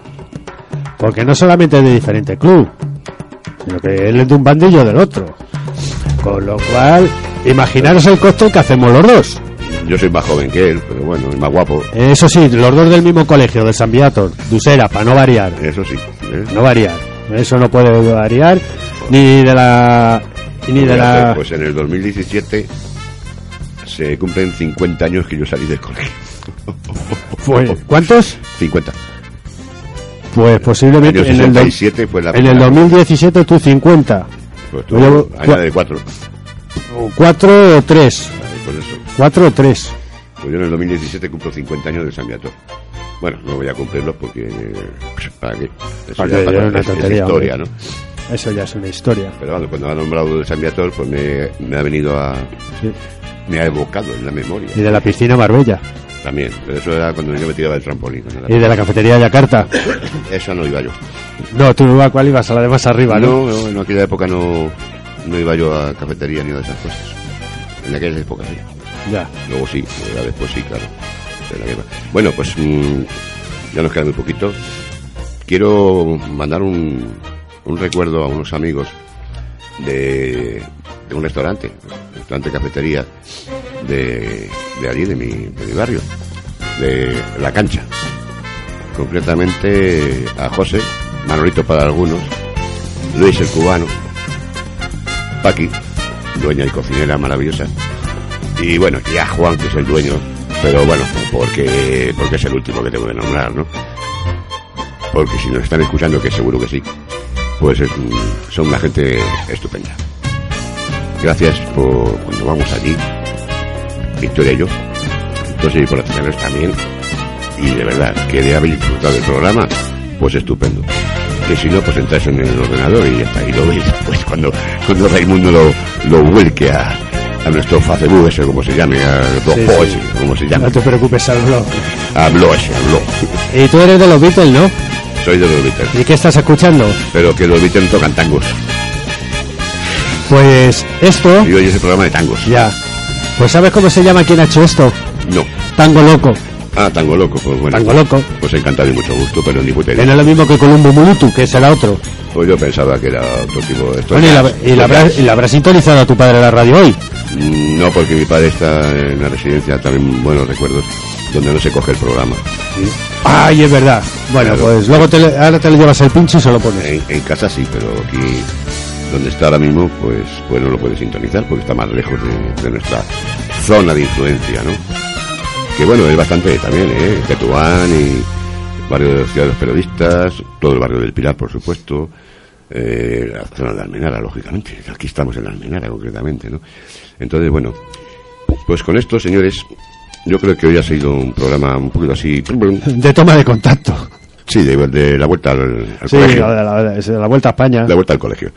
porque no solamente es de diferente club, sino que él es de un bandillo del otro. Con lo cual, imaginaros el coste que hacemos los dos. Yo soy más joven que él, pero bueno, es más guapo. Eso sí, los dos del mismo colegio, de San Viator, de Usera, para no variar. Eso sí. ¿eh? No variar. Eso no puede variar, ni de la. Ni de la. Pues en el 2017 se cumplen 50 años que yo salí del colegio. [LAUGHS] Fue, ¿Cuántos? 50. Pues posiblemente en el, do- 67 fue la en el primera. 2017 tú 50. Pues Yo tú, añade 4. O 4 o 3. Pues eso. 4 o 3. Pues yo en el 2017 cumplo 50 años de San Beato. Bueno, no voy a cumplirlo porque... eh, ¿Para qué? Eso ¿Para ya Ya es una es- historia, hombre. ¿no? Eso ya es una historia. Pero bueno, cuando ha nombrado de San Beator, pues me, me ha venido a... Sí. Me ha evocado en la memoria. Y de la piscina Marbella. También, pero eso era cuando yo me tiraba del trampolín. ¿no? Y de la cafetería Yakarta. [COUGHS] Esa no iba yo. No, tú a cuál ibas, a la de más arriba, ¿no? No, no, en aquella época no, no iba yo a cafetería ni a esas cosas. En aquella época sí. Ya. Luego sí, ya después sí, claro. Bueno, pues mm, ya nos queda muy poquito. Quiero mandar un, un recuerdo a unos amigos de, de un restaurante, restaurante cafetería de, de allí, de mi, de mi barrio, de La Cancha. Concretamente a José, Manolito para algunos, Luis el cubano, Paqui, dueña y cocinera maravillosa, y bueno, y a Juan, que es el dueño, pero bueno, porque, porque es el último que tengo que nombrar, ¿no? Porque si nos están escuchando, que seguro que sí, pues son una gente estupenda. Gracias por cuando vamos allí, Victoria y yo, entonces y por hacernos también, y de verdad, que de haber disfrutado del programa, pues estupendo. Que si no, pues entráis en el ordenador y ya está, y lo veis, [LAUGHS] pues cuando, cuando Raimundo lo, lo vuelque a, a nuestro Facebook, ese como se llame, a Sí, como se llama, No te preocupes, al blog. ese, habló. Y tú eres de los Beatles, ¿no? Soy de los Beatles, ¿Y qué estás escuchando? pero que los Beatles tocan tangos. Pues esto, Y hoy es el programa de tangos. ya. Pues ¿sabes cómo se llama quien ha hecho esto? No. Tango Loco. Ah, tango loco, pues bueno. Tango Loco. Pues encantado y mucho gusto, pero ni puta idea. no es lo mismo que Columbo Mulutu, que será otro. Pues yo pensaba que era otro tipo de esto. Bueno, y la, y la habrás, y la habrás sintonizado a tu padre en la radio hoy. Mm, No, porque mi padre está en una residencia, también buenos recuerdos, donde no se coge el programa. Ay, es verdad. Bueno, Claro. pues luego te, le- ahora te le llevas el pincho y se lo pones. En, en casa sí, pero aquí donde está ahora mismo, pues, pues no lo puede sintonizar porque está más lejos de, de nuestra zona de influencia, ¿no? Que bueno, es bastante también, ¿eh? Tetuán y barrio de la ciudad de los periodistas, todo el barrio del Pilar, por supuesto, eh, la zona de Almenara, lógicamente. Aquí estamos en la Almenara, concretamente, ¿no? Entonces, bueno, pues con esto, señores, yo creo que hoy ha sido un programa un poquito así, De toma de contacto. sí, de, de la vuelta al, al Sí, colegio. la, la Vuelta a España. La vuelta al colegio.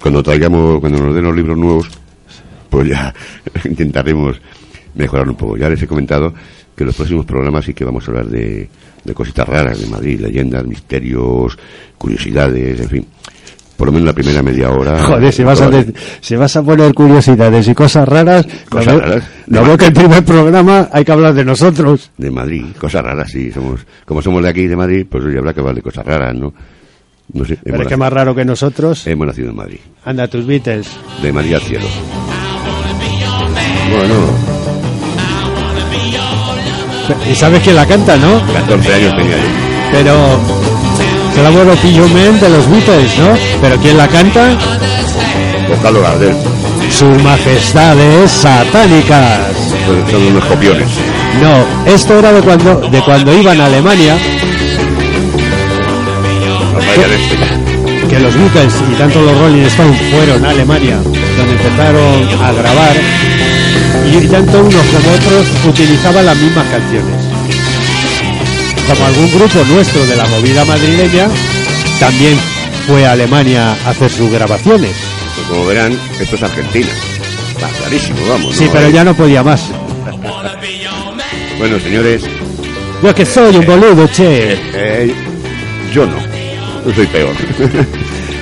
cuando traigamos, cuando nos den los libros nuevos, pues ya [LAUGHS] intentaremos mejorar un poco. Ya les he comentado que los próximos programas sí que vamos a hablar de, de cositas raras de Madrid, leyendas, misterios, curiosidades, en fin. Por lo menos la primera media hora. Joder, si vas, a, de- si vas a poner curiosidades y cosas raras, Cosas lo veo- raras. lo veo que el primer programa hay que hablar de nosotros. De Madrid, cosas raras, sí. Somos, como somos de aquí, de Madrid, pues hoy habrá que hablar de cosas raras, ¿no? No sé. Pero hemos, es que más raro que nosotros. hemos nacido en Madrid. Anda, tus Beatles. De Madrid al cielo. Bueno, ¿Y sabes quién la canta, no? 14 años tenía yo. Pero. Claro, Pillo Men de los Beatles, ¿no? Pero ¿quién la canta? Carlos Gardel. Sus majestades satánicas. Son, unos copiones. No, esto era de cuando, de cuando iban a Alemania, este. que los Beatles y tanto los Rolling Stones fueron a Alemania, donde empezaron a grabar, y tanto unos como otros utilizaban las mismas canciones. Como algún grupo nuestro de la movida madrileña, también fue a Alemania a hacer sus grabaciones. Pues como verán, esto es Argentina. Está clarísimo, vamos. Sí, ¿no? pero ya no podía más. Bueno, señores, Yo que soy un boludo, che. eh, yo no. Yo soy peor.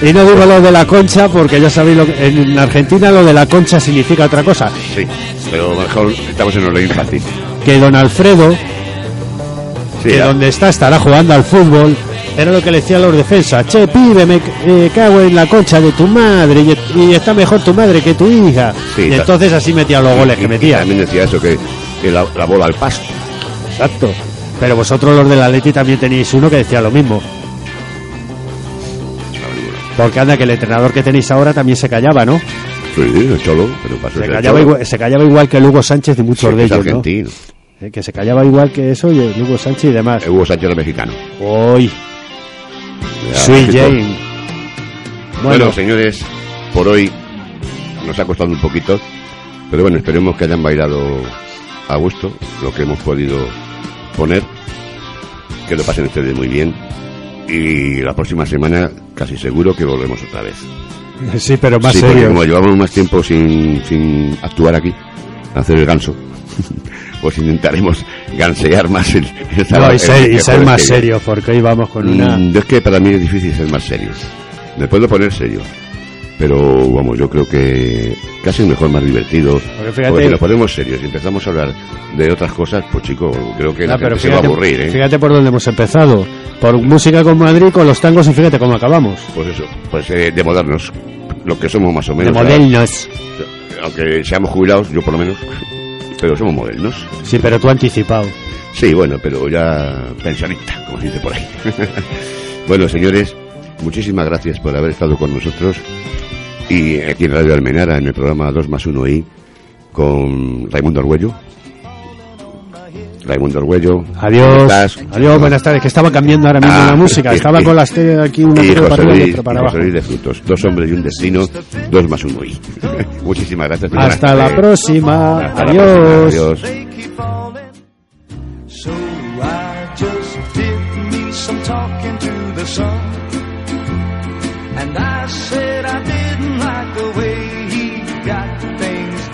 Y no digo lo de la concha porque ya sabéis, lo que- en Argentina lo de la concha significa otra cosa. sí, pero mejor estamos en Orleín fácil. Que don Alfredo, Sí, que ya. donde está estará jugando al fútbol, era lo que le decían los defensas. Che, pibe, me eh, cago en la concha de tu madre y, y está mejor tu madre que tu hija. Sí, y entonces así metía los goles Y- que y metía. También decía eso, que, que la, la bola al paso. Exacto. Pero vosotros los del Atleti también tenéis uno que decía lo mismo. Porque anda que el entrenador que tenéis ahora también se callaba, ¿no? Sí, el cholo, pero pasó Se callaba, igual, se callaba igual que el Hugo Sánchez y muchos Sí, de es ellos, ¿no? Eh, Que se callaba igual que eso y el Hugo Sánchez y demás. El Hugo Sánchez era mexicano. Hoy, Sweet. Jane. Bueno, Bueno, señores, por hoy nos ha costado un poquito, pero bueno, esperemos que hayan bailado a gusto lo que hemos podido poner, que lo pasen ustedes muy bien y la próxima semana casi seguro que volvemos otra vez. sí, pero más sí, porque serio. como llevamos más tiempo sin, sin actuar aquí, hacer el ganso, [LAUGHS] pues intentaremos gansear más el, el No, y el- ser, y más que viene. serio, porque hoy vamos con una... Mm, es que para mí es difícil ser más serio. Me puedo poner serio. Pero vamos, yo creo que casi es mejor más divertido. Porque fíjate- Porque nos ponemos serios y empezamos a hablar de otras cosas, pues chico, creo que la Ah, se va a aburrir, ¿eh? fíjate por dónde hemos empezado. Por música con Madrid, con los tangos y fíjate cómo acabamos. Pues eso, pues eh, de modernos, lo que somos más o De menos. modernos. ¿verdad? Aunque seamos jubilados, yo por lo menos, pero somos modernos. Sí, pero tú anticipado. Sí, bueno, pero ya pensionista, como se dice por ahí. [LAUGHS] bueno, señores, muchísimas gracias por haber estado con nosotros y aquí en Radio Almenara en el programa 2 más 1 I con Raimundo Arguello. Raimundo Arguello. ¿cómo Adiós. estás? Adiós, buenas tardes. Que estaba cambiando ahora mismo Ah, la música. y- Estaba y- con las te aquí una Y José para arriba y Luis, otra para y abajo. José Luis de Frutos. Dos hombres y un destino, 2 más 1 I. [LAUGHS] muchísimas gracias. Hasta la próxima. Hasta la Adiós. próxima. Adiós. they keep falling. So I just did me some talking to the sun. And I said,